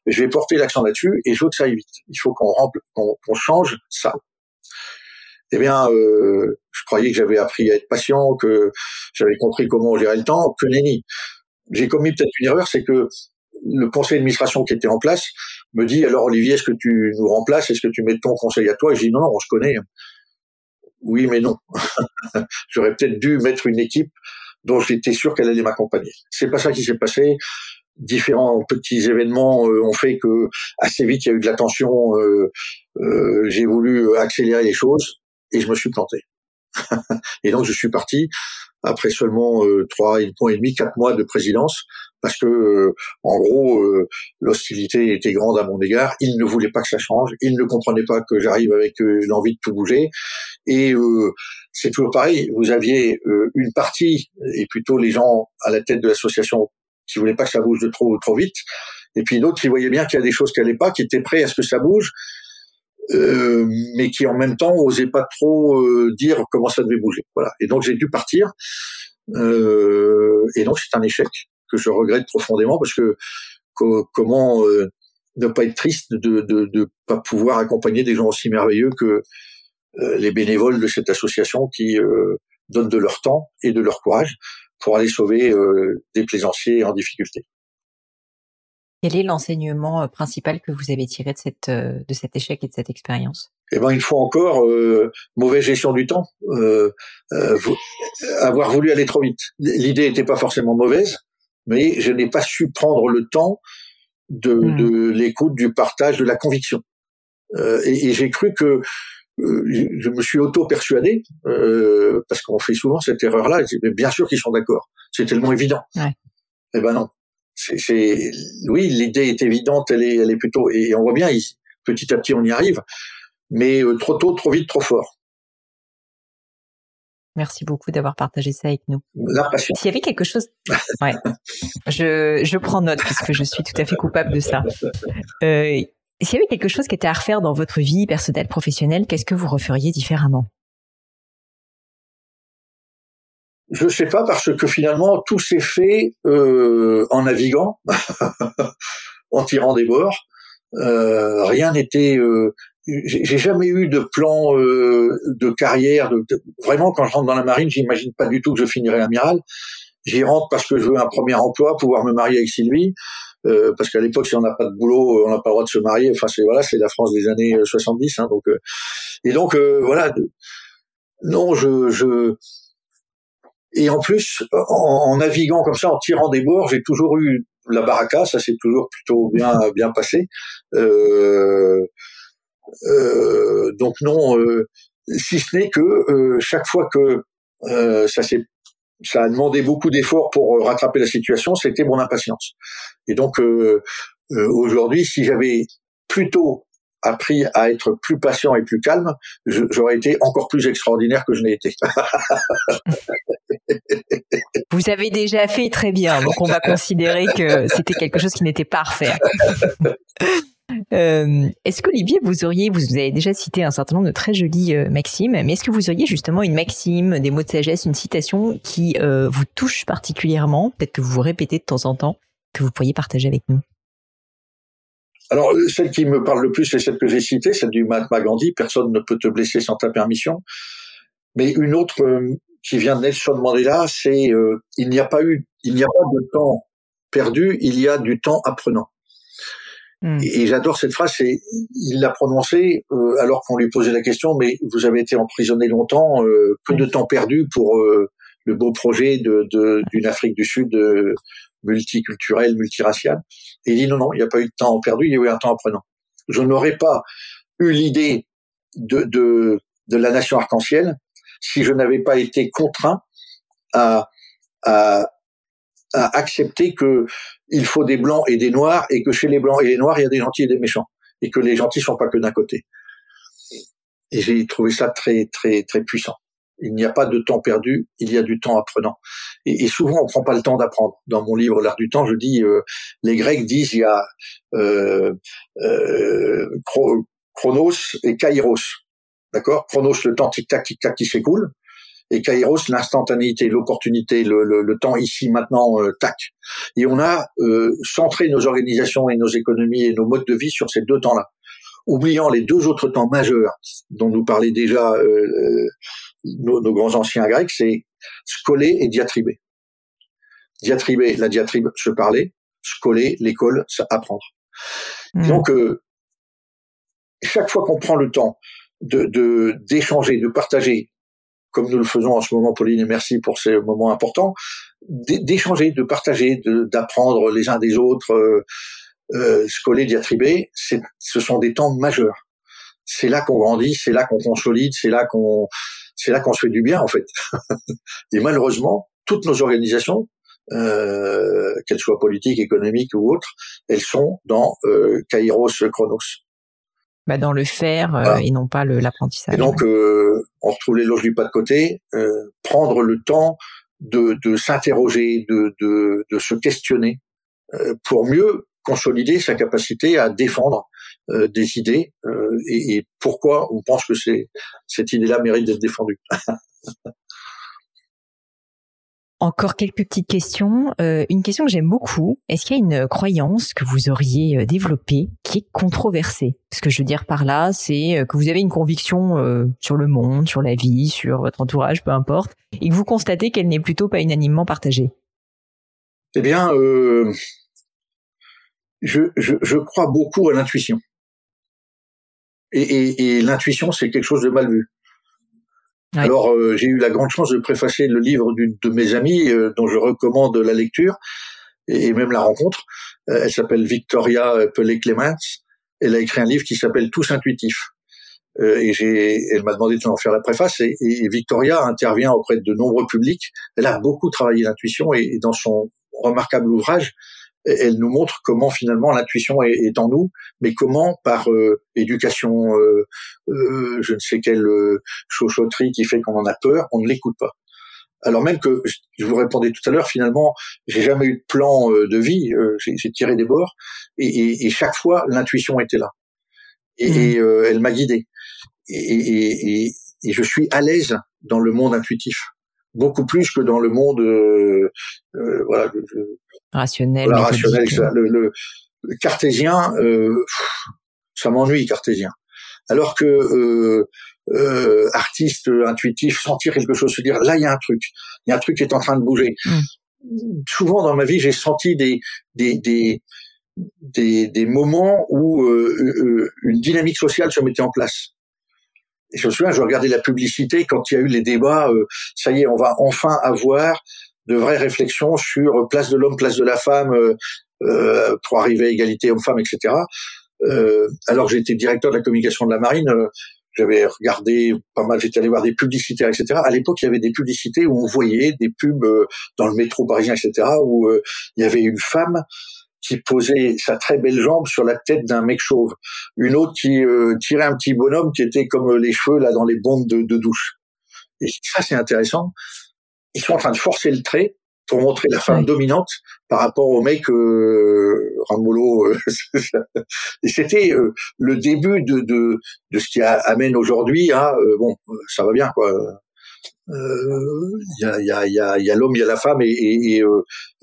je vais porter l'accent là-dessus et je veux que ça aille vite. Il faut qu'on qu'on change ça eh bien, euh, je croyais que j'avais appris à être patient, que j'avais compris comment gérer le temps, que nenni. J'ai commis peut-être une erreur, c'est que le conseil d'administration qui était en place me dit alors Olivier, est-ce que tu nous remplaces, est-ce que tu mets ton conseil à toi? Et je dis non, non, on se connaît. Oui, mais non. J'aurais peut-être dû mettre une équipe dont j'étais sûr qu'elle allait m'accompagner. C'est pas ça qui s'est passé. Différents petits événements euh, ont fait que assez vite il y a eu de la tension. Euh, euh, j'ai voulu accélérer les choses et je me suis planté. et donc je suis parti après seulement euh, trois points et demi, quatre mois de présidence, parce que euh, en gros euh, l'hostilité était grande à mon égard. Il ne voulait pas que ça change, il ne comprenait pas que j'arrive avec l'envie de tout bouger. Et c'est toujours pareil. Vous aviez une partie, et plutôt les gens à la tête de l'association, qui voulaient pas que ça bouge de trop trop vite, et puis d'autres qui voyaient bien qu'il y a des choses qui n'allaient pas, qui étaient prêts à ce que ça bouge, euh, mais qui en même temps osait pas trop euh, dire comment ça devait bouger. Voilà. Et donc j'ai dû partir. Euh, et donc c'est un échec que je regrette profondément parce que comment ne pas être triste de, de, de pas pouvoir accompagner des gens aussi merveilleux que les bénévoles de cette association qui donnent de leur temps et de leur courage pour aller sauver des plaisanciers en difficulté. Quel est l'enseignement principal que vous avez tiré de, cette, de cet échec et de cette expérience? Eh ben, une fois encore, euh, mauvaise gestion du temps. Euh, euh, avoir voulu aller trop vite. L'idée n'était pas forcément mauvaise, mais je n'ai pas su prendre le temps de, hmm. de l'écoute, du partage, de la conviction. et, et j'ai cru que je me suis auto-persuadé, parce qu'on fait souvent cette erreur-là, bien sûr qu'ils sont d'accord, c'est tellement évident. Ouais. Eh ben non, c'est, oui, l'idée est évidente, elle est, elle est plutôt, et on voit bien, petit à petit, on y arrive, mais euh, trop tôt, trop vite, trop fort. Merci beaucoup d'avoir partagé ça avec nous. S'il y avait quelque chose, ouais, je, je prends note puisque je suis tout à fait coupable de ça. Euh, s'il y avait quelque chose qui était à refaire dans votre vie personnelle, professionnelle, qu'est-ce que vous referiez différemment? Je sais pas parce que finalement tout s'est fait euh, en naviguant, en tirant des bords. Euh, rien n'était. Euh, j'ai jamais eu de plan euh, de carrière. De, vraiment, quand je rentre dans la marine, j'imagine pas du tout que je finirai amiral. J'y rentre parce que je veux un premier emploi, pouvoir me marier avec Sylvie. Euh, parce qu'à l'époque, si on n'a pas de boulot, on n'a pas le droit de se marier. Enfin, c'est voilà, c'est la France des années 70. Hein, donc, et donc voilà. Non, je, je et en plus, en, naviguant comme ça, en tirant des bords, j'ai toujours eu la baraka, ça s'est toujours plutôt bien bien passé. Euh, euh, donc non, euh, si ce n'est que euh, chaque fois que euh, ça s'est ça a demandé beaucoup d'efforts pour rattraper la situation, c'était mon impatience. Et donc aujourd'hui, si j'avais plutôt appris à être plus patient et plus calme, j'aurais été encore plus extraordinaire que je n'ai été. Vous avez déjà fait très bien, donc on va considérer que c'était quelque chose qui n'était pas à refaire. Euh, est-ce qu'Olivier, vous auriez, vous avez déjà cité un certain nombre de très jolies euh, maximes, mais est-ce que vous auriez justement une maxime, des mots de sagesse, une citation qui euh, vous touche particulièrement, peut-être que vous vous répétez de temps en temps, que vous pourriez partager avec nous? Alors, euh, celle qui me parle le plus, c'est celle que j'ai citée, celle du Mahatma Gandhi, personne ne peut te blesser sans ta permission. Mais une autre euh, qui vient de Nelson Mandela, c'est euh, il n'y a pas eu, il n'y a pas de temps perdu, il y a du temps apprenant. Hmm. Et, j'adore cette phrase, c'est il l'a prononcée alors qu'on lui posait la question, mais vous avez été emprisonné longtemps, que de temps perdu pour le beau projet de d'une Afrique du Sud multiculturel, multiracial. Il dit non, non, il n'y a pas eu de temps perdu, il y a eu un temps apprenant. Je n'aurais pas eu l'idée de, de, la nation arc-en-ciel si je n'avais pas été contraint à, à, accepter que il faut des blancs et des noirs et que chez les blancs et les noirs il y a des gentils et des méchants et que les gentils sont pas que d'un côté. Et j'ai trouvé ça très très très puissant. Il n'y a pas de temps perdu, il y a du temps apprenant. Et, souvent, on prend pas le temps d'apprendre. Dans mon livre L'art du temps, je dis, euh, les Grecs disent, il y a euh, euh, chronos et kairos. D'accord? Chronos, le temps tic-tac, tic-tac qui s'écoule. Et kairos, l'instantanéité, l'opportunité, le, le, le, temps ici, maintenant, euh, tac. Et on a euh, centré nos organisations et nos économies et nos modes de vie sur ces deux temps-là oubliant les deux autres temps majeurs dont nous parlait déjà euh, nos, grands anciens grecs, c'est scoler et diatriber. Diatriber, la diatribe, se parler, scoler, l'école, apprendre. Hmm. Donc, euh, chaque fois qu'on prend le temps de d'échanger, de, partager, comme nous le faisons en ce moment, Pauline, et merci pour ces moments importants, d'échanger, de partager, d'apprendre les uns des autres, euh, euh, scoler, diatriber, ce sont des temps majeurs. C'est là qu'on grandit, c'est là qu'on consolide, c'est là qu'on c'est là qu'on se fait du bien en fait. Et malheureusement, toutes nos organisations, euh, qu'elles soient politiques, économiques ou autres, elles sont dans euh, Kairos Chronos. Bah dans le faire euh, et non pas l'apprentissage. Et donc, euh, on retrouve l'éloge du pas de côté, euh, prendre le temps de, de s'interroger, de, de, de, se questionner, pour mieux consolider sa capacité à défendre euh, des idées euh, et, et, pourquoi on pense que c'est cette idée-là mérite d'être défendue. Encore quelques petites questions. Euh, une question que j'aime beaucoup. Est-ce qu'il y a une croyance que vous auriez euh, développée qui est controversée? Ce que je veux dire par là, c'est euh, que vous avez une conviction sur le monde, sur la vie, sur votre entourage, peu importe, et que vous constatez qu'elle n'est plutôt pas unanimement partagée? Eh bien, je, je, je, crois beaucoup à l'intuition. Et, et, et l'intuition, c'est quelque chose de mal vu. Alors, euh, j'ai eu la grande chance de préfacer le livre d'une de mes amies, euh, dont je recommande la lecture et, même la rencontre. Euh, elle s'appelle Victoria Pelé-Clements. Elle a écrit un livre qui s'appelle Tous intuitifs. et j'ai, elle m'a demandé de en faire la préface. Et, et, Victoria intervient auprès de nombreux publics. Elle a beaucoup travaillé l'intuition et, dans son remarquable ouvrage, elle nous montre comment finalement l'intuition est, en nous, mais comment par euh, éducation, euh, euh, je ne sais quelle chauchotterie qui fait qu'on en a peur, on ne l'écoute pas. Alors même que je vous répondais tout à l'heure, finalement, j'ai jamais eu de plan de vie, j'ai tiré des bords, et, chaque fois l'intuition était là, et, mmh. elle m'a guidé, et, je suis à l'aise dans le monde intuitif beaucoup plus que dans le monde euh, euh, voilà, rationnel. rationnel le, le, cartésien, euh, ça m'ennuie cartésien. Alors que euh, euh, artiste intuitif, sentir quelque chose, se dire là il y a un truc, il y a un truc qui est en train de bouger. Mm. Souvent dans ma vie, j'ai senti des des, des des, des moments où une dynamique sociale se mettait en place je me souviens, je regardais la publicité quand il y a eu les débats. Euh, ça y est, on va enfin avoir de vraies réflexions sur place de l'homme, place de la femme, euh, euh pour arriver à égalité homme-femme, etc. Euh, alors j'étais directeur de la communication de la marine, euh, j'avais regardé pas mal, j'étais allé voir des publicitaires, etc. À l'époque, il y avait des publicités où on voyait des pubs dans le métro parisien, etc. où il y avait une femme qui posait sa très belle jambe sur la tête d'un mec chauve, une autre qui euh, tirait un petit bonhomme qui était comme les cheveux là dans les bombes de, de douche. Et ça c'est intéressant. Ils sont en train de forcer le trait pour montrer la femme dominante par rapport au mec euh, Ramolo. Euh, et c'était euh, le début de, de, de ce qui amène aujourd'hui à bon, ça va bien quoi. Il y a, y, a, y, a, y a l'homme, il y a la femme, et, et, et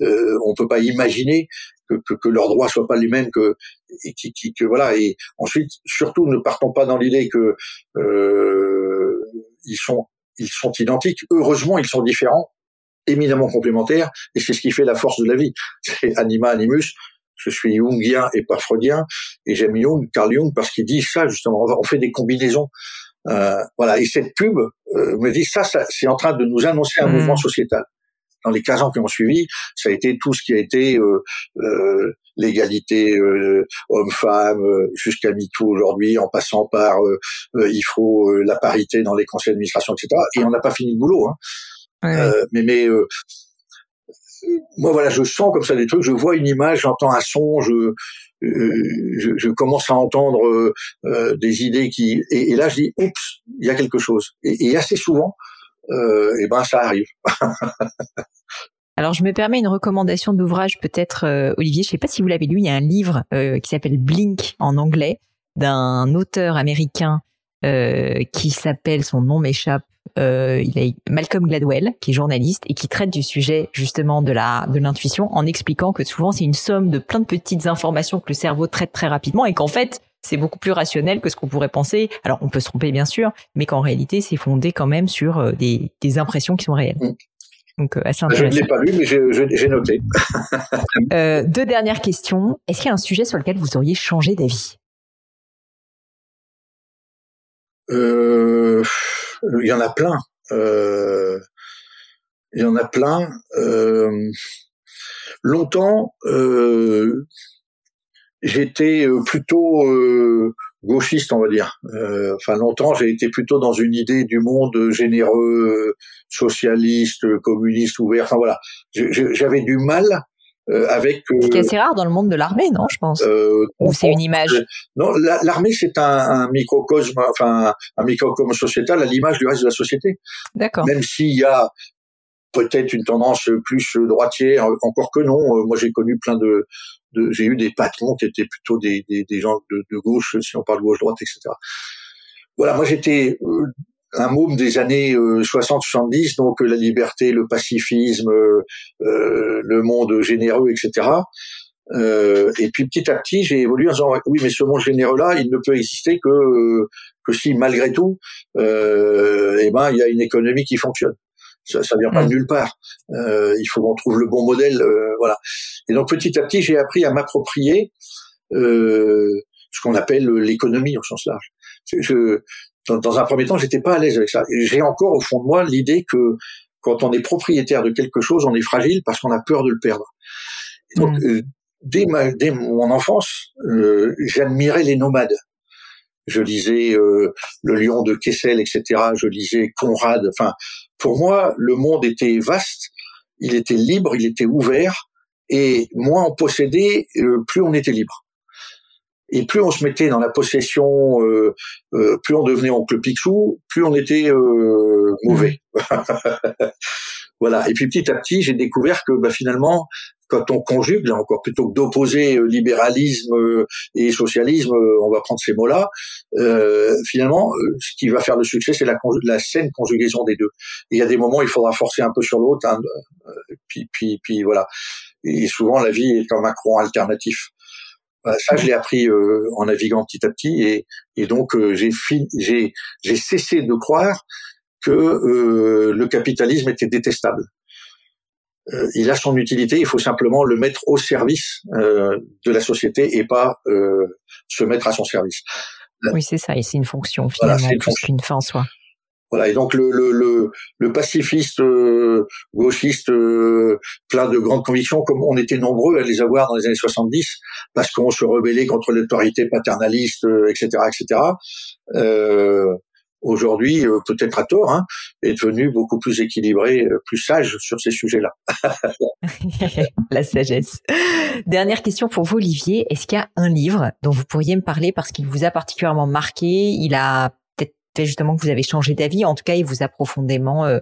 euh, on peut pas imaginer que, que, leurs droits soient pas les mêmes que et qui, qui, que voilà. Et ensuite surtout ne partons pas dans l'idée que euh, ils sont ils sont identiques. Heureusement ils sont différents éminemment complémentaires et c'est ce qui fait la force de la vie. C'est anima animus je suis jungien et pas freudien et j'aime Jung Carl Jung parce qu'il dit ça justement. On fait des combinaisons. Euh, voilà. Et cette pub euh, me dit ça, ça c'est en train de nous annoncer un mmh. mouvement sociétal dans les 15 ans qui ont suivi, ça a été tout ce qui a été euh, euh, l'égalité euh, homme-femme jusqu'à MeToo aujourd'hui, en passant par il faut la parité dans les conseils d'administration, etc. Et on n'a pas fini le boulot. Hein. mais mais moi voilà, je sens comme ça des trucs, je vois une image, j'entends un son, je, je, je, commence à entendre des idées qui et, là je dis oups, il y a quelque chose. Et, et assez souvent, euh, et ben ça arrive. Alors je me permets une recommandation d'ouvrage peut-être euh, Olivier, je sais pas si vous l'avez lu, il y a un livre euh, qui s'appelle Blink en anglais d'un auteur américain euh, qui s'appelle son nom m'échappe il est Malcolm Gladwell qui est journaliste et qui traite du sujet justement de la de l'intuition en expliquant que souvent c'est une somme de plein de petites informations que le cerveau traite très rapidement et qu'en fait c'est beaucoup plus rationnel que ce qu'on pourrait penser. Alors, on peut se tromper, bien sûr, mais qu'en réalité, c'est fondé quand même sur euh, des, des impressions qui sont réelles. Mm. Donc, euh, assez intéressant. Je ne l'ai pas lu, mais j'ai noté. euh, deux dernières questions. Est-ce qu'il y a un sujet sur lequel vous auriez changé d'avis? Euh, Il y en a plein. Euh, il y en a plein. Longtemps, j'étais euh, plutôt euh, gauchiste, on va dire. Euh, enfin, longtemps, j'ai été plutôt dans une idée du monde généreux, socialiste, communiste, ouvert. Enfin voilà, j'avais du mal avec. c'est assez rare dans le monde de l'armée, non Je pense? Ou c'est une image? non, l'armée c'est un, un, microcosme, enfin un microcosme sociétal à l'image du reste de la société. D'accord. Même s'il y a peut-être une tendance plus droitière, encore que non. Moi, j'ai connu plein de, de j'ai eu des patrons qui étaient plutôt des, des, des gens de, de, gauche, si on parle gauche-droite, etc. Voilà, moi j'étais euh, un môme des années 60-70, donc la liberté, le pacifisme, le monde généreux, etc. Euh, et puis petit à petit, j'ai évolué en disant oui, mais ce monde généreux-là, il ne peut exister que que si malgré tout, euh, eh ben, il y a une économie qui fonctionne. Ça, ça vient pas de mm. nulle part. Euh, il faut qu'on trouve le bon modèle, euh, voilà. Et donc petit à petit, j'ai appris à m'approprier euh, ce qu'on appelle l'économie au sens large. Je, dans, dans un premier temps, j'étais pas à l'aise avec ça. J'ai encore au fond de moi l'idée que quand on est propriétaire de quelque chose, on est fragile parce qu'on a peur de le perdre. donc, mm. euh, dès, ma, dès mon enfance, euh, j'admirais les nomades. Je lisais euh, Le Lion de Kessel, etc. Je lisais Conrad. Enfin, pour moi, le monde était vaste, il était libre, il était ouvert, et moins on possédait, euh, plus on était libre. Et plus on se mettait dans la possession, euh, plus on devenait oncle Picsou, plus on était mauvais. voilà. Et puis petit à petit, j'ai découvert que bah, finalement, quand on conjugue, là encore, plutôt que d'opposer euh, libéralisme euh, et socialisme, euh, on va prendre ces mots-là, euh, finalement, ce qui va faire le succès, c'est la, saine conjugaison des deux. il y a des moments, il faudra forcer un peu sur l'autre, hein, puis, puis, puis voilà. Et souvent, la vie est un Macron alternatif. Ça, je l'ai appris en naviguant petit à petit, et, donc j'ai cessé de croire que le capitalisme était détestable. Euh, il a son utilité, il faut simplement le mettre au service euh, de la société et pas euh, se mettre à son service. Oui, c'est ça, et c'est une fonction finalement voilà, plus qu'une fin en soi. Voilà, et donc le, le, le, le pacifiste gauchiste plein de grandes convictions, comme on était nombreux à les avoir dans les années 70, parce qu'on se rebellait contre l'autorité paternaliste, etc., etc. Euh, aujourd'hui, euh, peut-être à tort, hein, est devenu beaucoup plus équilibré, euh, plus sage sur ces sujets-là. La sagesse. Dernière question pour vous, Olivier. Est-ce qu'il y a un livre dont vous pourriez me parler parce qu'il vous a particulièrement marqué? Il a peut-être fait justement que vous avez changé d'avis. En tout cas, il vous a profondément, euh,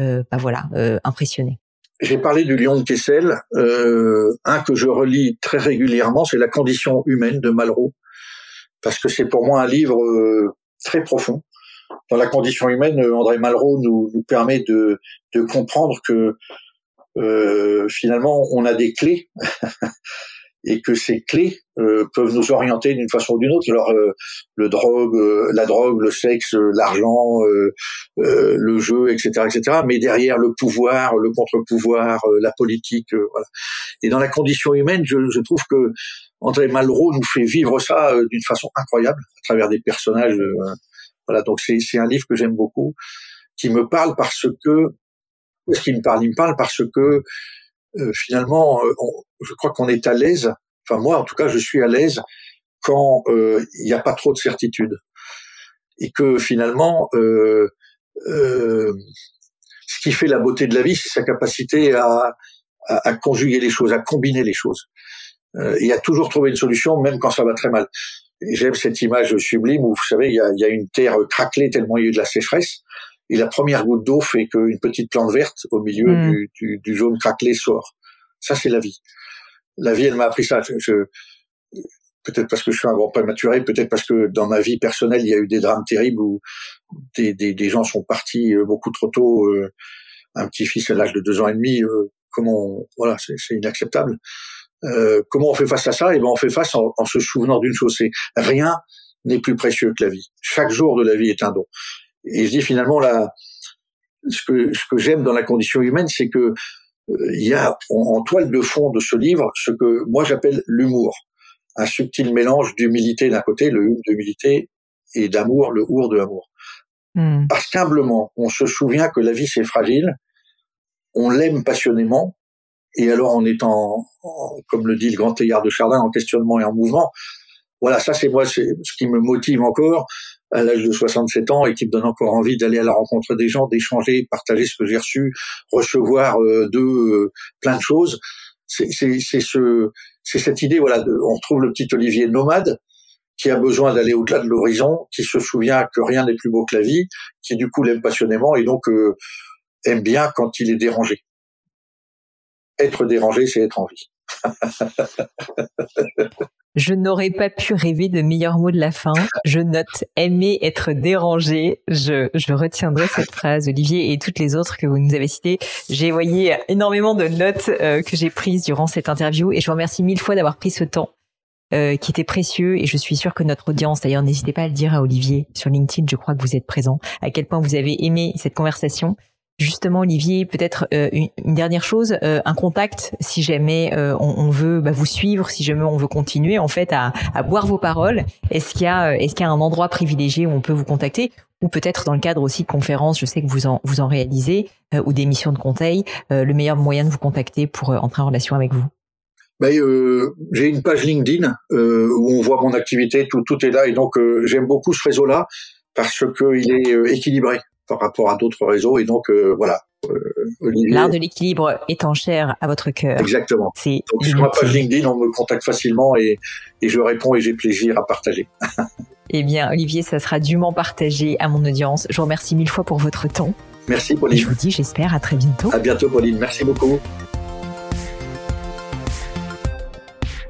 euh bah voilà, impressionné. J'ai parlé du Lion de Kessel. un que je relis très régulièrement, c'est La condition humaine de Malraux, parce que c'est pour moi un livre très profond dans la condition humaine, euh, André Malraux nous, nous permet de, de, comprendre que euh, finalement on a des clés et que ces clés euh, peuvent nous orienter d'une façon ou d'une autre. Alors euh, le drogue, euh, la drogue, le sexe, l'argent, le jeu, etc., etc. Mais derrière le pouvoir, le contre-pouvoir, la politique, voilà. Et dans la condition humaine, je, je trouve que André Malraux nous fait vivre ça d'une façon incroyable à travers des personnages voilà, donc c'est un livre que j'aime beaucoup, qui me parle parce que, ce qui me parle Il me parle parce que euh, finalement, euh, je crois qu'on est à l'aise. Enfin moi, en tout cas, je suis à l'aise quand euh, il n'y a pas trop de certitude et que finalement, euh, ce qui fait la beauté de la vie, c'est sa capacité à, à, à, conjuguer les choses, à combiner les choses. et à toujours trouver une solution, même quand ça va très mal. J'aime cette image sublime où, vous savez, il y a, y a, une terre craquelée tellement il y a eu de la sécheresse, et la première goutte d'eau fait qu'une petite plante verte au milieu mm. du, du, du, jaune craquelé sort. Ça, c'est la vie. La vie, elle m'a appris ça. Je, peut-être parce que je suis un grand prématuré, peut-être parce que dans ma vie personnelle, il y a eu des drames terribles où des, des, des gens sont partis euh, beaucoup trop tôt. Euh, un petit-fils à l'âge de deux ans et demi, euh, comment, voilà, c'est inacceptable. Euh, comment on fait face à ça? Et eh ben on fait face en, se souvenant d'une chose, c'est rien n'est plus précieux que la vie. Chaque jour de la vie est un don. Et je dis finalement là, ce que ce que j'aime dans la condition humaine, c'est que euh, il y a en, toile de fond de ce livre ce que moi j'appelle l'humour, un subtil mélange d'humilité d'un côté, le hum d'humilité, et d'amour, le our de amour. Hmm. Parce qu'humblement, on se souvient que la vie c'est fragile, on l'aime passionnément, et alors on est en, comme le dit le grand Teilhard de Chardin, en questionnement et en mouvement. Voilà, ça c'est moi, c'est ce qui me motive encore à l'âge de 67 ans et qui me donne encore envie d'aller à la rencontre des gens, d'échanger, partager ce que j'ai reçu, recevoir euh, d'eux euh, plein de choses. C'est ce, c'est cette idée, voilà, de, on retrouve le petit Olivier nomade qui a besoin d'aller au-delà de l'horizon, qui se souvient que rien n'est plus beau que la vie, qui du coup l'aime passionnément et donc euh, aime bien quand il est dérangé être dérangé, c'est être en vie. Je n'aurais pas pu rêver de meilleurs mots de la fin. Je note aimer être dérangé. Je, je retiendrai cette phrase, Olivier, et toutes les autres que vous nous avez citées. J'ai voyé énormément de notes euh, que j'ai prises durant cette interview et je vous remercie mille fois d'avoir pris ce temps. Euh, qui était précieux et je suis sûre que notre audience, d'ailleurs n'hésitez pas à le dire à Olivier sur LinkedIn, je crois que vous êtes présent, à quel point vous avez aimé cette conversation. Justement, Olivier, peut-être euh, une, dernière chose, euh, un contact, si jamais euh, on, veut bah, vous suivre, si jamais on veut continuer en fait à, boire vos paroles. Est-ce qu'il y a, un endroit privilégié où on peut vous contacter ou peut-être dans le cadre aussi de conférences, je sais que vous en réalisez, ou d'émissions de conseils, le meilleur moyen de vous contacter pour entrer en relation avec vous? Ben, j'ai une page LinkedIn où on voit mon activité, tout, tout est là, et donc j'aime beaucoup ce réseau-là parce qu'il est équilibré par rapport à d'autres réseaux. Et donc, euh, voilà. Euh, L'art de l'équilibre étant cher à votre cœur. Exactement. Donc, sur ma page LinkedIn, on me contacte facilement et, et je réponds et j'ai plaisir à partager. eh bien, Olivier, ça sera dûment partagé à mon audience. Je vous remercie mille fois pour votre temps. Merci, Pauline. Et je vous dis, j'espère, à très bientôt. À bientôt, Pauline. Merci beaucoup.